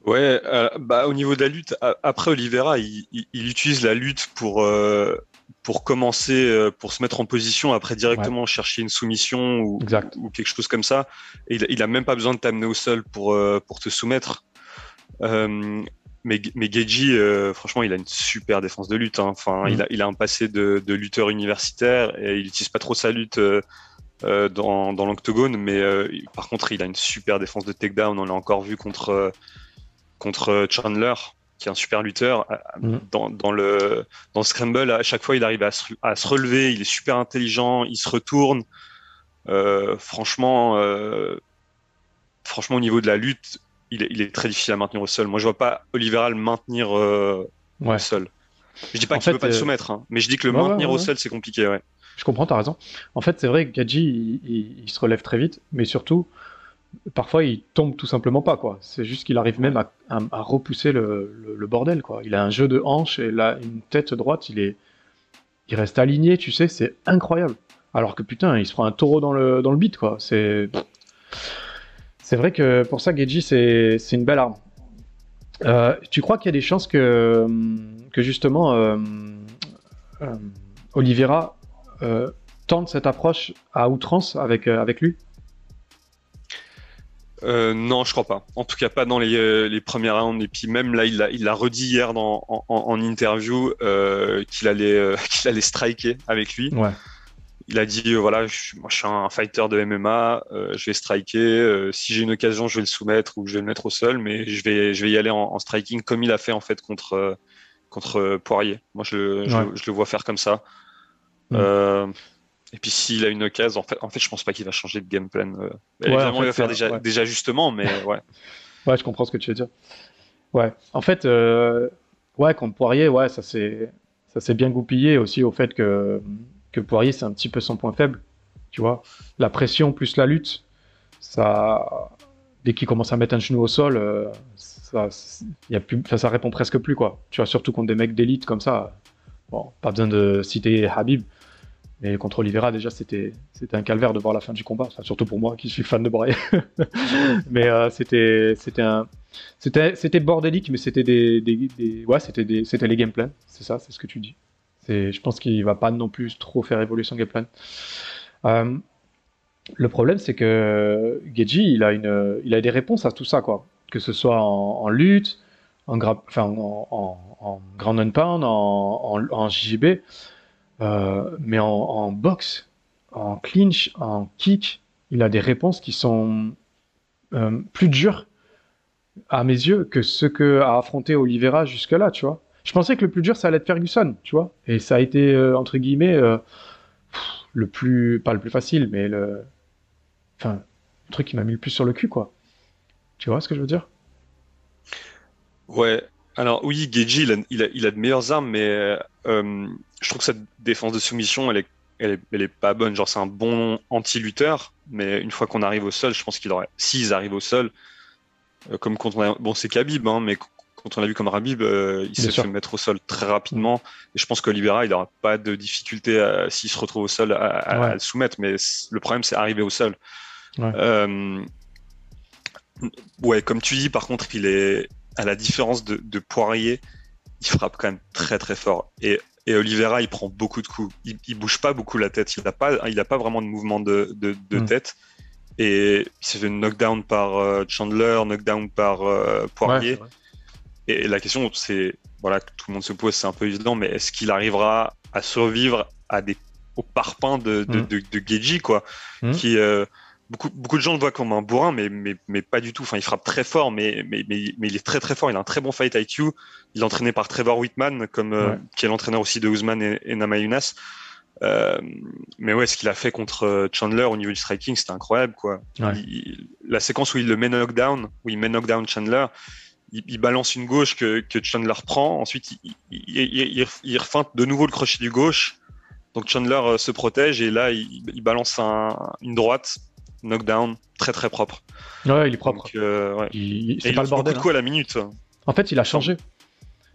B: Ouais, euh, bah, au niveau de la lutte, après Oliveira, il, utilise la lutte pour, pour commencer, pour se mettre en position, après directement chercher une soumission ou, ou, quelque chose comme ça. Et il, il a même pas besoin de t'amener au sol pour, pour te soumettre. Euh, mais, mais Geji, euh, franchement, il a une super défense de lutte. Hein. Enfin, il, mm. a, il a un passé de, de, lutteur universitaire et il n'utilise pas trop sa lutte euh, euh, dans, dans l'octogone, mais euh, par contre, il a une super défense de takedown. On l'a encore vu contre, contre Chandler, qui est un super lutteur. Mm. Dans, dans, le, dans le scramble, à chaque fois, il arrive à se, à se relever. Il est super intelligent. Il se retourne. franchement, franchement, au niveau de la lutte, il est, très difficile à maintenir au sol. Moi, je vois pas Oliveira le maintenir euh, au sol. Je dis pas qu'il ne peut pas le euh, soumettre, hein, mais je dis que le maintenir au sol, c'est compliqué. Ouais.
A: Je comprends, tu as raison. En fait, c'est vrai que Gadji, il, se relève très vite, mais surtout, parfois, il tombe tout simplement pas. quoi. C'est juste qu'il arrive même à, repousser le, bordel. quoi. Il a un jeu de hanche et là, une tête droite, il, est, il reste aligné, tu sais, c'est incroyable. Alors que putain, il se prend un taureau dans le, dans le beat, quoi. C'est. C'est vrai que pour ça, Geji, c'est une belle arme. Euh, tu crois qu'il y a des chances que, que justement euh, euh, Oliveira tente cette approche à outrance avec, avec lui?
B: Non, je crois pas. En tout cas, pas dans les, les premières rounds. Et puis même là, il l'a il a redit hier dans, en, en interview qu'il allait, qu'il allait striker avec lui. Ouais il a dit euh, voilà, je, moi je suis un fighter de MMA, euh, je vais striker. Euh, si j'ai une occasion, je vais le soumettre ou je vais le mettre au sol, mais je vais, je vais y aller en, striking comme il a fait en fait contre contre Poirier. Moi, je, je, le vois faire comme ça. Mm. et puis s'il a une occasion, en fait, en fait, je pense pas qu'il va changer de game plan. évidemment, il va faire déjà, des ajustements, mais ouais.
A: ouais, je comprends ce que tu veux dire. Ouais, en fait, ouais, contre Poirier, ouais, ça s'est bien goupillé aussi au fait que que Poirier, c'est un petit peu son point faible. Tu vois, la pression plus la lutte, ça, dès qu'il commence à mettre un genou au sol, euh, ça, répond presque plus quoi. Tu vois, surtout contre des mecs d'élite comme ça. Bon, pas besoin de citer Habib, mais contre Oliveira déjà c'était un calvaire de voir la fin du combat. surtout pour moi qui suis fan de Poirier. mais euh, c'était c'était c'était c'était bordélique, mais c'était des, des, ouais c'était c'était les game plans. C'est ça, c'est ce que tu dis je pense qu'il va pas non plus trop faire évoluer son game plan. Euh, le problème, c'est que Geji, il a des réponses à tout ça, quoi. Que ce soit en, lutte, en, enfin, en, en, ground and pound, en, en JJB, euh, mais en, boxe, en clinch, en kick, il a des réponses qui sont euh, plus dures à mes yeux, que ce que a affronté Oliveira jusque-là, tu vois. Je pensais que le plus dur, ça allait être Ferguson, tu vois. Et ça a été, euh, entre guillemets, euh, le plus, pas le plus facile, mais le, enfin, le truc qui m'a mis le plus sur le cul, quoi. Tu vois ce que je veux dire?
B: Ouais. Alors oui, Geji, il a, de meilleures armes, mais euh, je trouve que sa défense de soumission, elle est, elle est, pas bonne. Genre, c'est un bon anti-lutteur, mais une fois qu'on arrive au sol, je pense qu'il aurait, s'ils arrivent au sol, comme contre, bon, c'est Khabib, hein, mais quand on a vu comme Rabib, euh, il s'est fait mettre au sol très rapidement. Et je pense qu'Olivera, il n'aura pas de difficulté s'il se retrouve au sol à, le soumettre. Mais le problème, c'est arriver au sol. Ouais. Euh, ouais. comme tu dis, par contre, il est à la différence de, Poirier, il frappe quand même très très fort. Et, et Oliveira, il prend beaucoup de coups. Il, il bouge pas beaucoup la tête. Il n'a pas, il a pas vraiment de mouvement de, de, mm. tête. Et il s'est fait knockdown par euh, Chandler, knockdown par Poirier. Et la question, c'est, voilà, que tout le monde se pose, c'est un peu évident, mais est-ce qu'il arrivera à survivre à des, au parpaing de, de, mm. de, Geji, quoi, mm. qui, euh, beaucoup, beaucoup de gens le voient comme un bourrin, mais, mais, mais pas du tout. Enfin, il frappe très fort, mais, mais, mais, mais, il est très très fort. Il a un très bon fight IQ. Il est entraîné par Trevor Whitman, comme, euh, qui est l'entraîneur aussi de Ousmane et, et Namajunas. Euh, mais ouais, ce qu'il a fait contre Chandler au niveau du striking, c'était incroyable, quoi. la séquence où il le met knockdown, où il met knockdown Chandler, il, balance une gauche que, que Chandler prend. Ensuite, il, il, il, refeinte de nouveau le crochet du gauche. Donc Chandler euh, se protège et là, il, balance une droite, knockdown, très très propre.
A: Ouais, il est propre. Euh, ouais.
B: Il, c'est pas le bordel. Beaucoup de hein. à la minute.
A: En fait, il a changé.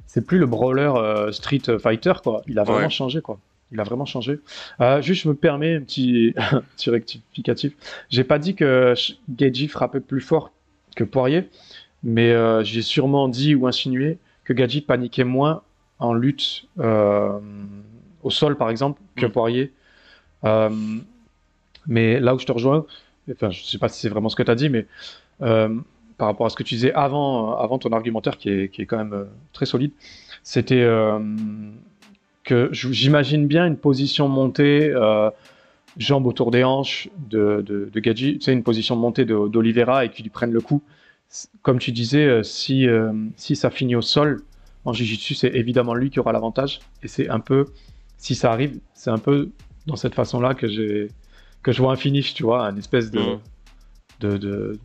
A: C'est plus le brawler euh, street fighter, quoi. Il a vraiment changé, quoi. Il a vraiment changé. juste, je me permets un petit, petit rectificatif. J'ai pas dit que Geji frappait plus fort que Poirier mais euh, j'ai sûrement dit ou insinué que Gadji paniquait moins en lutte euh, au sol, par exemple, que mm. Poirier. Euh, mais là où je te rejoins, enfin, je ne sais pas si c'est vraiment ce que tu as dit, mais par rapport à ce que tu disais avant, avant ton argumentaire, qui est, qui est quand même très solide, c'était que j'imagine bien une position montée, jambes autour des hanches de, de, de Gadji, tu sais, une position montée d'Olivera et qu'il lui prenne le coup comme tu disais, euh, si, euh, si ça finit au sol, en Jiu-Jitsu, c'est évidemment lui qui aura l'avantage. Et c'est un peu, si ça arrive, c'est un peu dans cette façon-là que, que je vois un finish, tu vois, un espèce de, de, de,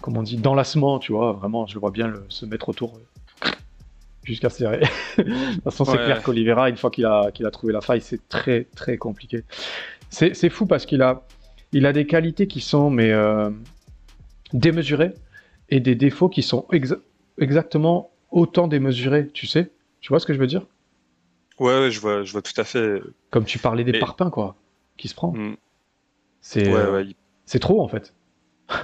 A: comment on dit, d'enlacement, tu vois, vraiment, je le vois bien se mettre autour euh, jusqu'à serrer. de toute façon, c'est clair qu'Olivera, une fois qu'il a, qu'il a trouvé la faille, c'est très, très compliqué. C'est, c'est fou parce qu'il a, il a des qualités qui sont, mais démesurés et des défauts qui sont exactement autant démesurés, tu sais Tu vois ce que je veux dire?
B: Ouais, je vois, je vois tout à fait.
A: Comme tu parlais des parpaings, quoi, qui se prend. Hmm. C'est ouais, c'est trop, en fait.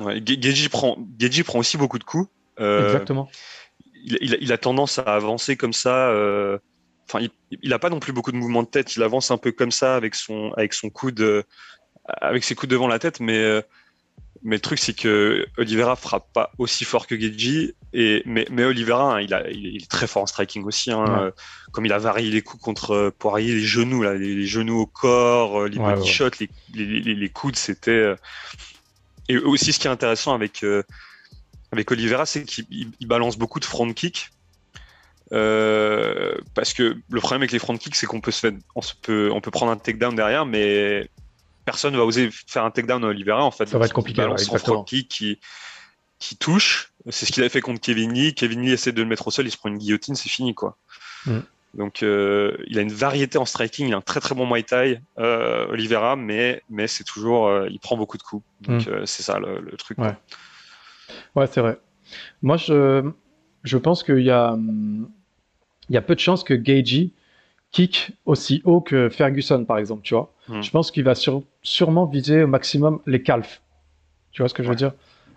B: Ouais, Geji prend, prend aussi beaucoup de coups.
A: Euh, exactement.
B: Il, il, a tendance à avancer comme ça. Euh, enfin, il, n'a pas non plus beaucoup de mouvements de tête. Il avance un peu comme ça avec son, avec son coude, avec ses coudes devant la tête, mais euh, mais le truc, c'est que Oliveira frappe pas aussi fort que Geji. Et, mais, mais Oliveira, hein, il, a, il, est très fort en striking aussi. Hein, euh, comme il a varié les coups contre euh, Poirier, les genoux, là, les, genoux au corps, euh, les body shots, les, les, les, coudes, c'était. Et aussi, ce qui est intéressant avec, avec Oliveira, c'est qu'il balance beaucoup de front kick. parce que le problème avec les front kicks, c'est qu'on peut se on, peut, on peut prendre un takedown derrière, mais personne va oser faire un takedown à Oliveira en fait.
A: Ça va être compliqué.
B: Ouais, exactement. Qui, qui, qui touche. C'est ce qu'il a fait contre Kevin Lee. Kevin Lee essaie de le mettre au sol, il se prend une guillotine, c'est fini quoi. Mm. Donc euh, il a une variété en striking, il a un très très bon Muay Thai, euh, Oliveira, mais, mais c'est toujours, euh, il prend beaucoup de coups. Donc mm. euh, c'est ça le, le truc.
A: Ouais, ouais c'est vrai. Moi je, je pense qu'il y a, il y a peu de chances que Gagey kick aussi haut que Ferguson par exemple, tu vois. Hmm. Je pense qu'il va sûrement viser au maximum les calfs. Tu vois ce que je veux dire?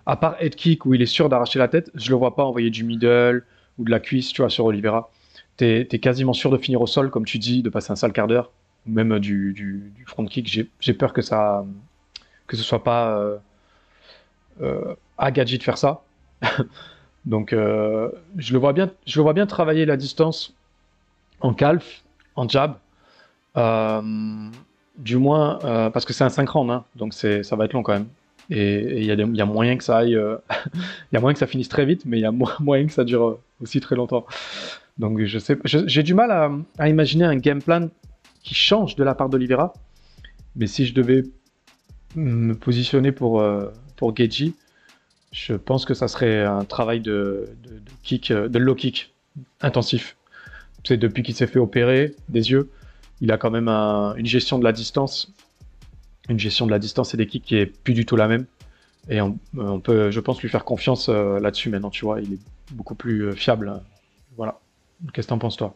A: À part head kick où il est sûr d'arracher la tête, je le vois pas envoyer du middle ou de la cuisse, tu vois, sur Oliveira. Tu es, quasiment sûr de finir au sol, comme tu dis, de passer un sale quart d'heure, ou même du, du, front kick. J'ai peur que ça que ce soit pas euh, euh, à Gadget de faire ça. Donc, euh, je, le vois bien, je le vois bien travailler la distance en calf, en jab. Euh, du moins, euh, parce que c'est un 5 rounds, hein, donc ça va être long quand même. Et il y, a moyen que ça aille, il y a moyen que ça finisse très vite, mais il y a moyen que ça dure aussi très longtemps. Donc je sais, j'ai du mal à, imaginer un game plan qui change de la part d'Olivera. Mais si je devais me positionner pour, pour Geji, je pense que ça serait un travail de, de, kick, de low kick intensif. C'est depuis qu'il s'est fait opérer des yeux, il a quand même une gestion de la distance, une gestion de la distance et des kicks qui est plus du tout la même. Et on, peut, je pense, lui faire confiance euh, là-dessus maintenant. Tu vois, il est beaucoup plus euh, fiable. Voilà. Qu'est-ce que t'en penses toi?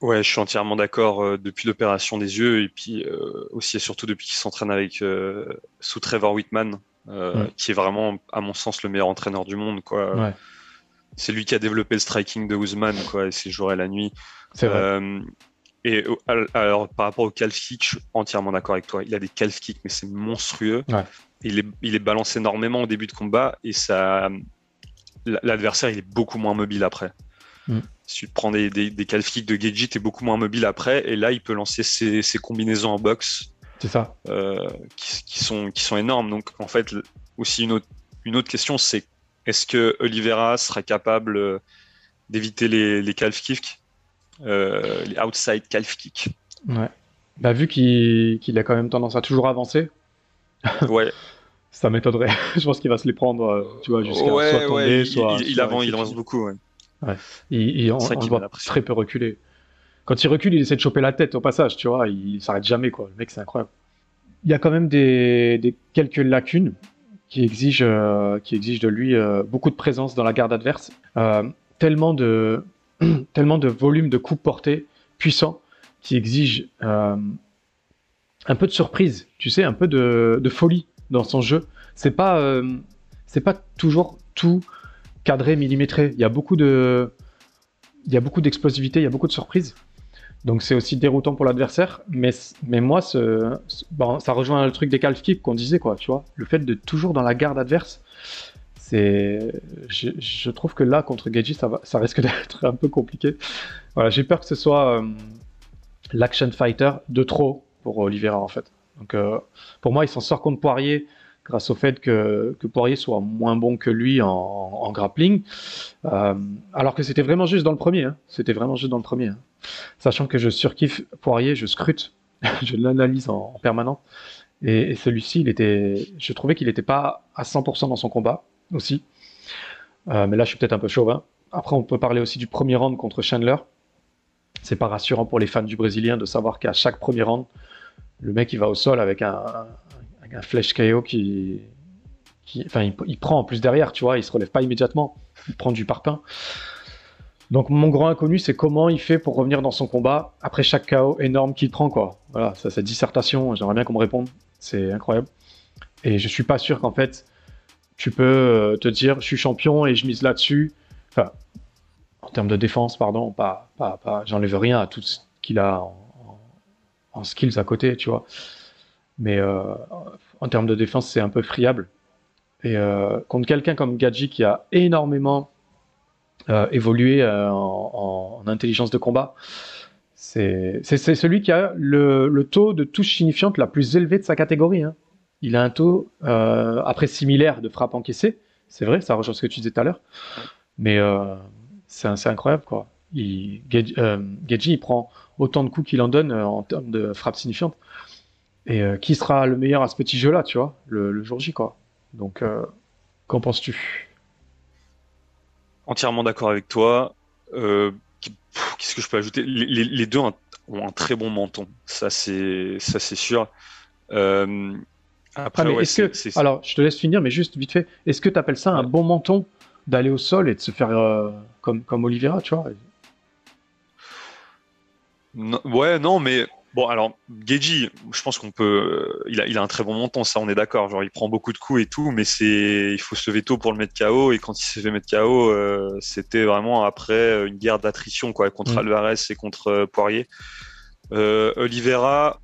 B: Ouais, je suis entièrement d'accord euh, depuis l'opération des yeux et puis aussi et surtout depuis qu'il s'entraîne avec sous Trevor Whitman, qui est vraiment, à mon sens, le meilleur entraîneur du monde. Quoi. C'est lui qui a développé le striking de Ousmane, quoi, et c'est le jour et la nuit.
A: C'est vrai.
B: Et alors, par rapport au calf kick, je suis entièrement d'accord avec toi. Il a des calf kicks, mais c'est monstrueux. Il, est, il est balancé énormément au début de combat et ça, l'adversaire, il est beaucoup moins mobile après. Mm. Si tu prends des, des, calf kicks de Geji, tu es beaucoup moins mobile après. Et là, il peut lancer ses, ses combinaisons en boxe.
A: C'est ça.
B: Euh, qui, sont, qui sont énormes. Donc, en fait, aussi une autre, une autre question, c'est est-ce que Oliveira sera capable euh, d'éviter les, les calf kicks euh, les outside calf kick.
A: Ouais. Bah, vu qu'il a quand même tendance à toujours avancer.
B: ouais.
A: ça m'étonnerait. je pense qu'il va se les prendre, euh, tu vois, jusqu'à
B: soit tomber, soit. Il, avance, il avance beaucoup, ouais.
A: ouais. Il, on, voit très peu reculer. Quand il recule, il essaie de choper la tête au passage, tu vois, il s'arrête jamais, quoi. Le mec, c'est incroyable. Il y a quand même des, des quelques lacunes qui exigent, euh, qui exigent de lui beaucoup de présence dans la garde adverse. tellement de, tellement de volume de coups portés puissants qui exigent euh, un peu de surprise, tu sais, un peu de, folie dans son jeu. C'est pas, euh, c'est pas toujours tout cadré, millimétré. Il y a beaucoup de, il y a beaucoup d'explosivité, il y a beaucoup de surprises. Donc c'est aussi déroutant pour l'adversaire. Mais, mais moi, ça rejoint le truc des calf kicks qu'on disait, quoi, tu vois. Le fait de toujours dans la garde adverse, je, trouve que là contre Geji ça, ça risque d'être un peu compliqué. Voilà, j'ai peur que ce soit euh, l'action fighter de trop pour Oliveira en fait. Donc euh, pour moi, il s'en sort contre Poirier grâce au fait que, Poirier soit moins bon que lui en, grappling, euh, alors que c'était vraiment juste dans le premier. Hein. C'était vraiment juste dans le premier. Hein. Sachant que je surkiffe Poirier, je scrute, je l'analyse en, permanence. Et, celui-ci, il était, je trouvais qu'il n'était pas à 100% dans son combat aussi. Euh, mais là, je suis peut-être un peu chauvin. Après, on peut parler aussi du premier round contre Chandler. C'est pas rassurant pour les fans du Brésilien de savoir qu'à chaque premier round, le mec il va au sol avec un, un, flash KO qui, enfin, il, prend en plus derrière, tu vois, il se relève pas immédiatement, il prend du parpaing. Donc mon grand inconnu, c'est comment il fait pour revenir dans son combat après chaque KO énorme qu'il prend, quoi. Voilà, ça, cette dissertation, j'aimerais bien qu'on me réponde, c'est incroyable. Et je suis pas sûr qu'en fait, tu peux euh, te dire je suis champion et je mise là-dessus. Enfin, en termes de défense, pardon, pas, pas, pas j'enlève rien à tout ce qu'il a en, skills à côté, tu vois. Mais euh, en termes de défense, c'est un peu friable. Et euh, contre quelqu'un comme Gadji qui a énormément évolué en, intelligence de combat, c'est celui qui a le, le, taux de touche signifiante la plus élevé de sa catégorie. Hein il a un taux, euh, après similaire, de frappe encaissée. C'est vrai, ça rejoint ce que tu disais tout à l'heure. Mais euh, c'est incroyable, quoi. Il, euh, il prend autant de coups qu'il en donne en termes de frappe signifiante. Et qui sera le meilleur à ce petit jeu-là, tu vois, le, jour J, quoi. Donc, qu'en penses-tu?
B: Entièrement d'accord avec toi. Qu'est-ce que je peux ajouter? Les, deux ont un, très bon menton, ça c'est ça c'est sûr.
A: Après, mais est-ce que. Alors, je te laisse finir, mais juste vite fait, est-ce que tu appelles ça un bon menton d'aller au sol et de se faire euh, comme, comme Oliveira, tu vois?
B: Ouais, non, mais bon, alors, Geji, je pense qu'on peut. Il a, il a un très bon menton, ça, on est d'accord. Genre, il prend beaucoup de coups et tout, mais c'est. Il faut se lever tôt pour le mettre KO, et quand il s'est fait mettre KO, euh, c'était vraiment après une guerre d'attrition, quoi, contre mm. Alvarez et contre euh, Poirier. Oliveira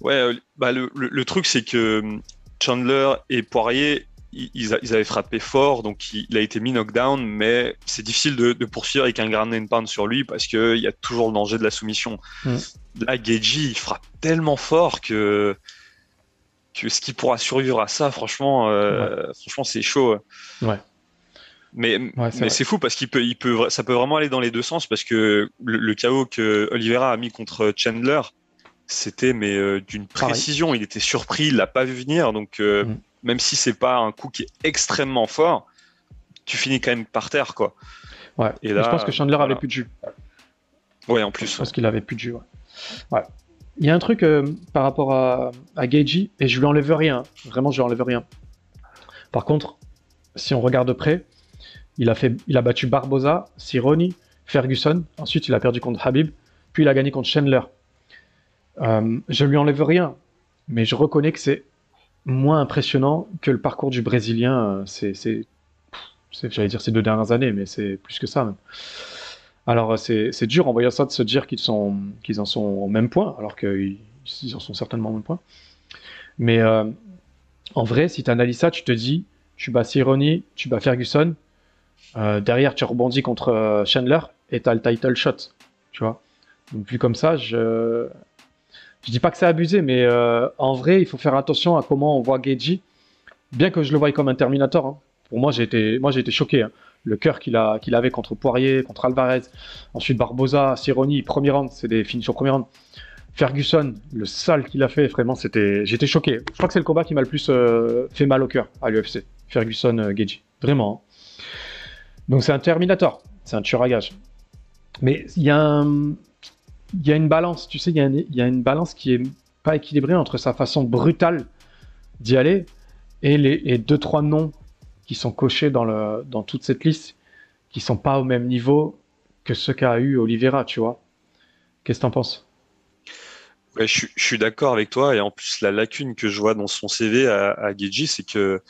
B: Ouais, euh, bah le, le, truc c'est que hum, Chandler et Poirier, ils, avaient frappé fort, donc il, a été mis knockdown, mais c'est difficile de, de, poursuivre avec un grand and pound sur lui parce qu'il y a toujours le danger de la soumission. Mm. Là, Geji, il frappe tellement fort que ce qui pourra survivre à ça, franchement, franchement, c'est chaud.
A: Ouais.
B: Mais, mais c'est fou parce qu'il peut, il peut, ça peut vraiment aller dans les deux sens parce que le, chaos que Oliveira a mis contre Chandler, c'était mais euh, d'une précision. Il était surpris, il l'a pas vu venir. Donc euh, mm. Même si c'est pas un coup qui est extrêmement fort, tu finis quand même par terre, quoi.
A: Ouais. Et là, je pense que Chandler avait plus de jus.
B: Ouais, en plus.
A: Parce qu'il avait plus de jus. Ouais. Il y a un truc euh, par rapport à, à Gagey, et je lui enlève rien. Vraiment, je lui enlève rien. Par contre, si on regarde de près, il a, fait, il a battu Barbosa, Sironi, Ferguson. Ensuite, il a perdu contre Habib. Puis il a gagné contre Chandler. Euh, je lui enlève rien, mais je reconnais que c'est moins impressionnant que le parcours du Brésilien. C'est, j'allais dire ces deux dernières années, mais c'est plus que ça même. Alors c'est, dur en voyant ça de se dire qu'ils, en sont au même point, alors qu'ils en sont certainement au même point. Mais euh, en vrai, si tu analyses ça, tu te dis, tu bats Sironi, tu bats Ferguson, euh, derrière, tu rebondis contre euh, Chandler et tu as le title shot. Tu vois Donc, vu comme ça, je. Je dis pas que c'est abusé, mais euh, en vrai, il faut faire attention à comment on voit Geji. Bien que je le voie comme un Terminator. Hein. Pour moi, j'ai été, moi, j'ai été choqué. Hein. Le cœur qu'il a, qu'il avait contre Poirier, contre Alvarez, ensuite Barbosa, Cironi, premier round, c'est des au premier round. Ferguson, le sale qu'il a fait, vraiment, c'était, j'étais choqué. Je crois que c'est le combat qui m'a le plus fait mal au cœur à l'UFC. Ferguson, Geji, vraiment. Hein. Donc c'est un Terminator, c'est un tueur à gage. Mais il y, a il y a une balance, tu sais, il y, y, a une balance qui est pas équilibrée entre sa façon brutale d'y aller et les, deux trois noms qui sont cochés dans, le, dans toute cette liste qui sont pas au même niveau que ce qu'a eu Oliveira, tu vois. Qu'est-ce que t'en penses?
B: Ouais, je, suis d'accord avec toi et en plus la lacune que je vois dans son CV à, à c'est que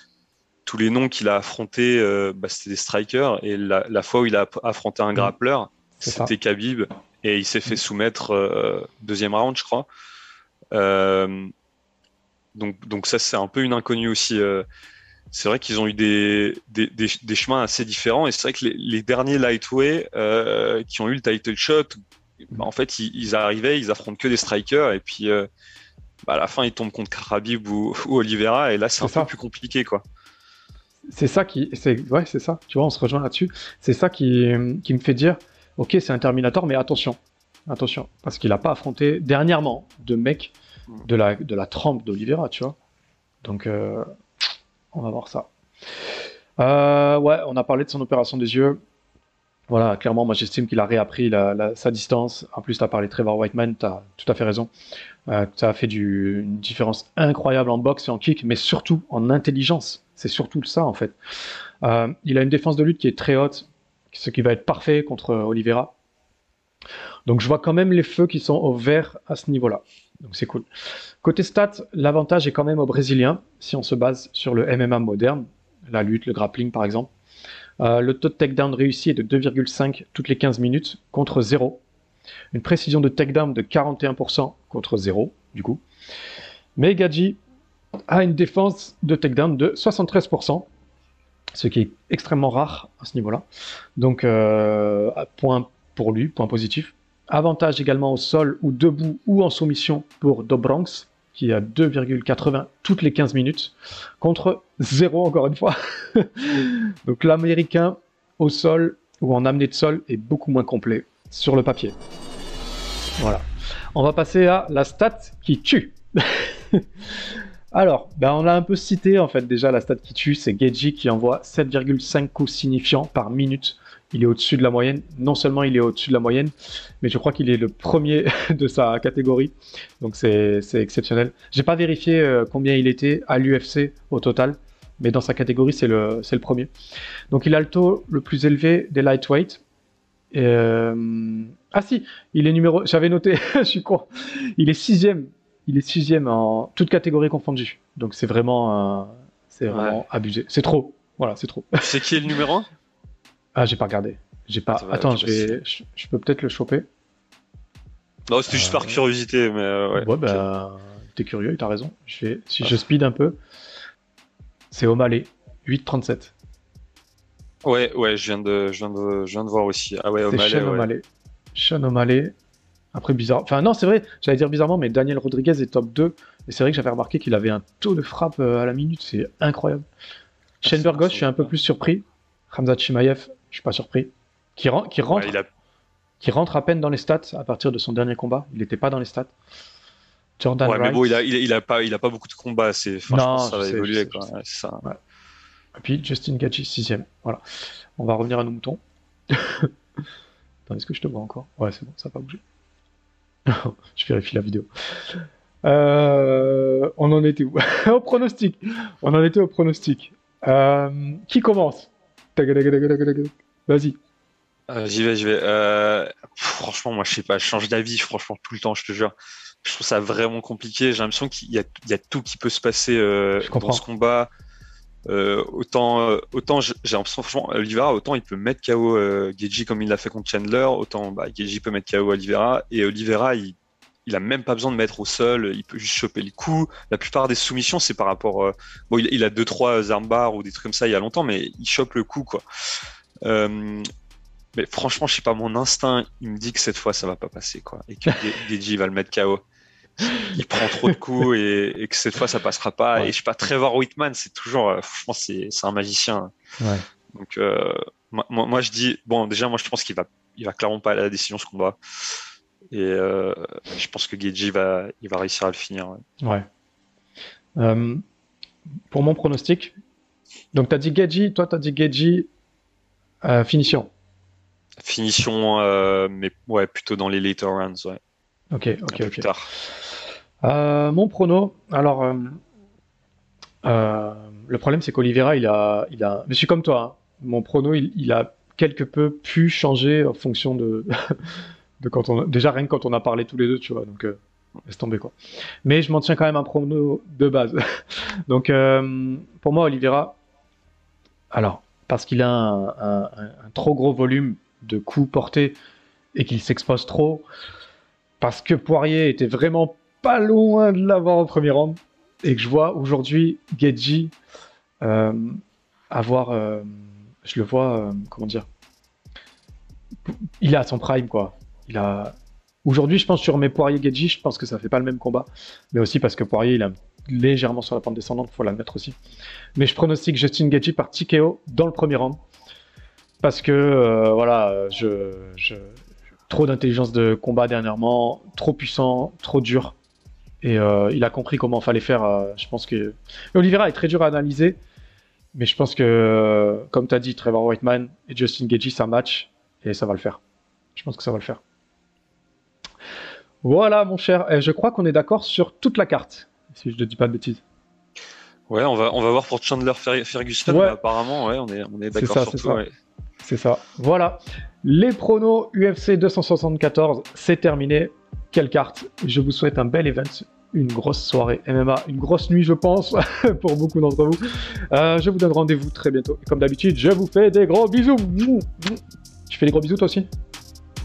B: tous les noms qu'il a affrontés, euh, bah, c'était des strikers. Et la, fois où il a affronté un mm. grappler, c'était Khabib. Et il s'est fait mm. soumettre euh, deuxième round, je crois. Euh, donc, donc ça, c'est un peu une inconnue aussi. c'est vrai qu'ils ont eu des, des, chemins assez différents. Et c'est vrai que les, derniers lightweight qui ont eu le title shot, bah, en fait, ils, arrivaient, ils affrontent que des strikers. Et puis, bah, à la fin, ils tombent contre Khabib ou, ou Oliveira. Et là, c'est un peu plus compliqué, quoi
A: c'est ça qui, c'est ouais, c'est ça. Tu vois, on se rejoint là-dessus. C'est ça qui, qui, me fait dire, ok, c'est un Terminator, mais attention, attention, parce qu'il n'a pas affronté dernièrement de mecs de la de la trempe d'Olivera, tu vois. Donc, euh, on va voir ça. Euh, ouais, on a parlé de son opération des yeux. Voilà, clairement, moi j'estime qu'il a réappris sa distance. En plus, tu as parlé de Trevor Whiteman, tu as tout à fait raison. Euh, ça a fait une différence incroyable en boxe et en kick, mais surtout en intelligence. C'est surtout ça, en fait. Euh, il a une défense de lutte qui est très haute, ce qui va être parfait contre Oliveira. Donc je vois quand même les feux qui sont au vert à ce niveau-là. Donc c'est cool. Côté stats, l'avantage est quand même au Brésilien, si on se base sur le MMA moderne, la lutte, le grappling par exemple. Euh, le taux de takedown réussi est de 2,5 toutes les 15 minutes contre 0. Une précision de takedown de 41% contre 0, du coup. Mais Gadji a une défense de takedown de 73%, ce qui est extrêmement rare à ce niveau-là. Donc, euh, point pour lui, point positif. Avantage également au sol ou debout ou en soumission pour Dobranks, qui a 2,80 toutes les 15 minutes, contre 0 encore une fois. Donc l'américain au sol ou en amené de sol est beaucoup moins complet sur le papier. Voilà. On va passer à la stat qui tue. Alors, ben on a un peu cité en fait déjà la stat qui tue, c'est Geji qui envoie 7,5 coups signifiants par minute. Il est au-dessus de la moyenne. Non seulement il est au-dessus de la moyenne, mais je crois qu'il est le premier de sa catégorie. Donc c'est exceptionnel. J'ai pas vérifié euh, combien il était à l'UFC au total, mais dans sa catégorie c'est le, le premier. Donc il a le taux le plus élevé des lightweight. Euh... Ah si, il est numéro. J'avais noté, je suis con. Il est sixième il est sixième en toute catégorie confondue. Donc c'est vraiment, euh, c'est vraiment abusé. C'est trop. Voilà, c'est trop.
B: C'est qui est le numéro 1
A: Ah, j'ai pas regardé. J'ai pas. Attends, je, vais... je, peux peut-être le choper.
B: Non, c'était juste par euh, curiosité, mais euh, ouais.
A: Ouais, bah, t'es curieux, t'as raison. Je vais... Si je speed un peu, c'est O'Malley, 8,37.
B: Ouais, ouais, je viens de, je viens de, je viens de voir aussi. Ah ouais, O'Malley.
A: Sean O'Malley. Sean O'Malley, après, bizarre. Enfin, non, c'est vrai, j'allais dire bizarrement, mais Daniel Rodriguez est top 2. Et c'est vrai que j'avais remarqué qu'il avait un taux de frappe à la minute, c'est incroyable.
B: Ah,
A: Shane Burgos, je suis un peu plus surpris. Hamza Chimaev, je suis pas surpris. Qui, ren- qui rentre,
B: Ouais, il a-
A: qui rentre à peine dans les stats à partir de son dernier combat. Il n'était pas dans les stats. Jordan
B: ouais, mais bon, il a, il, a, il a pas, il a pas beaucoup de combats. C'est, enfin, je
A: Non,
B: pense que ça
A: je
B: va
A: sais,
B: évoluer.
A: sais,
B: quoi. Ouais.
A: Et puis Justin Gaethje, sixième. Voilà. On va revenir à nos moutons. Attends, est-ce que je te vois encore? Ouais, c'est bon, ça n'a pas bougé. je vérifie la vidéo. Euh, on en était où? Au pronostic. On en était au pronostic. Euh, qui commence? Vas-y.
B: Euh, j'y vais, j'y vais. Euh, franchement, moi, je sais pas, je change d'avis, franchement, tout le temps, je te jure. Je trouve ça vraiment compliqué. J'ai l'impression qu'il y y a tout qui peut se passer dans ce combat. Euh, autant, euh, autant j'ai l'impression, franchement, Oliveira, autant il peut mettre KO euh, comme il l'a fait contre Chandler, autant bah, peut mettre KO Oliveira. Et Oliveira, il, il a même pas besoin de mettre au sol, il peut juste choper le coup. La plupart des soumissions, c'est par rapport. euh, bon, il, il a deux trois armbar ou des trucs comme ça il y a longtemps, mais il chope le coup, quoi. Mais franchement, je sais pas, mon instinct, il me dit que cette fois, ça va pas passer, quoi. Et que Ge- Geji va le mettre KO. Il prend trop de coups et, et que cette fois, ça passera pas.
A: Ouais.
B: Et je sais pas, Trevor Whitman, c'est toujours, euh, franchement, c'est c'est un magicien.
A: Ouais.
B: Donc, euh, moi, je dis, bon, déjà, moi, je pense qu'il va, il va clairement pas aller à la décision ce combat. Et euh, je pense que Geji va, il va réussir à le finir. ouais.
A: Ouais. Euh, pour mon pronostic, donc tu as dit Geji, toi tu as dit Geji, finition.
B: Finition, mais ouais, plutôt dans les later rounds, ouais.
A: Ok,
B: un
A: ok,
B: peu
A: ok.
B: plus tard.
A: Euh, mon prono, alors euh, euh, le problème c'est qu'Olivera il a, il je suis comme toi, hein. mon prono il, a quelque peu pu changer en fonction de, de quand on, déjà rien que quand on a parlé tous les deux, tu vois, donc laisse tomber quoi. Mais je m'en tiens quand même un prono de base. donc pour moi Olivera, alors parce qu'il a un- un trop gros volume de coups portés et qu'il s'expose trop, parce que Poirier était vraiment pas loin de l'avoir au premier round et que je vois aujourd'hui Geji euh, avoir, euh, je le vois, euh, comment dire, il à son prime quoi. Il a aujourd'hui, je pense sur mes Poirier Geji, je pense que ça fait pas le même combat, mais aussi parce que Poirier il est légèrement sur la pente descendante, faut l'admettre aussi. Mais je pronostique Justin Geji par TKO dans le premier round parce que euh, voilà, trop d'intelligence de combat dernièrement, trop puissant, trop dur. Et euh, il a compris comment fallait faire. euh, je pense que Oliveira est très dur à analyser, mais je pense que, euh, comme tu as dit, Trevor Whiteman et Justin Gaethje, ça match et ça va le faire. Je pense que ça va le faire. Voilà, mon cher. Et je crois qu'on est d'accord sur toute la carte, si je ne dis pas de bêtises.
B: Ouais, on va, on va voir pour Chandler Fer- Ferguson,
A: Ouais.
B: apparemment, ouais, on est, on est
A: C'est
B: d'accord
A: ça,
B: sur tout.
A: ça.
B: ouais.
A: C'est ça. Voilà. Les pronos UFC 274, c'est terminé. Quelle carte Je vous souhaite un bel event, une grosse soirée MMA, une grosse nuit, je pense, pour beaucoup d'entre vous. Euh, je vous donne rendez-vous très bientôt. Et comme d'habitude, je vous fais des gros bisous. Tu fais des gros bisous toi aussi?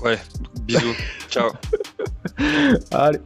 B: Ouais, bisous. Ciao.
A: Allez.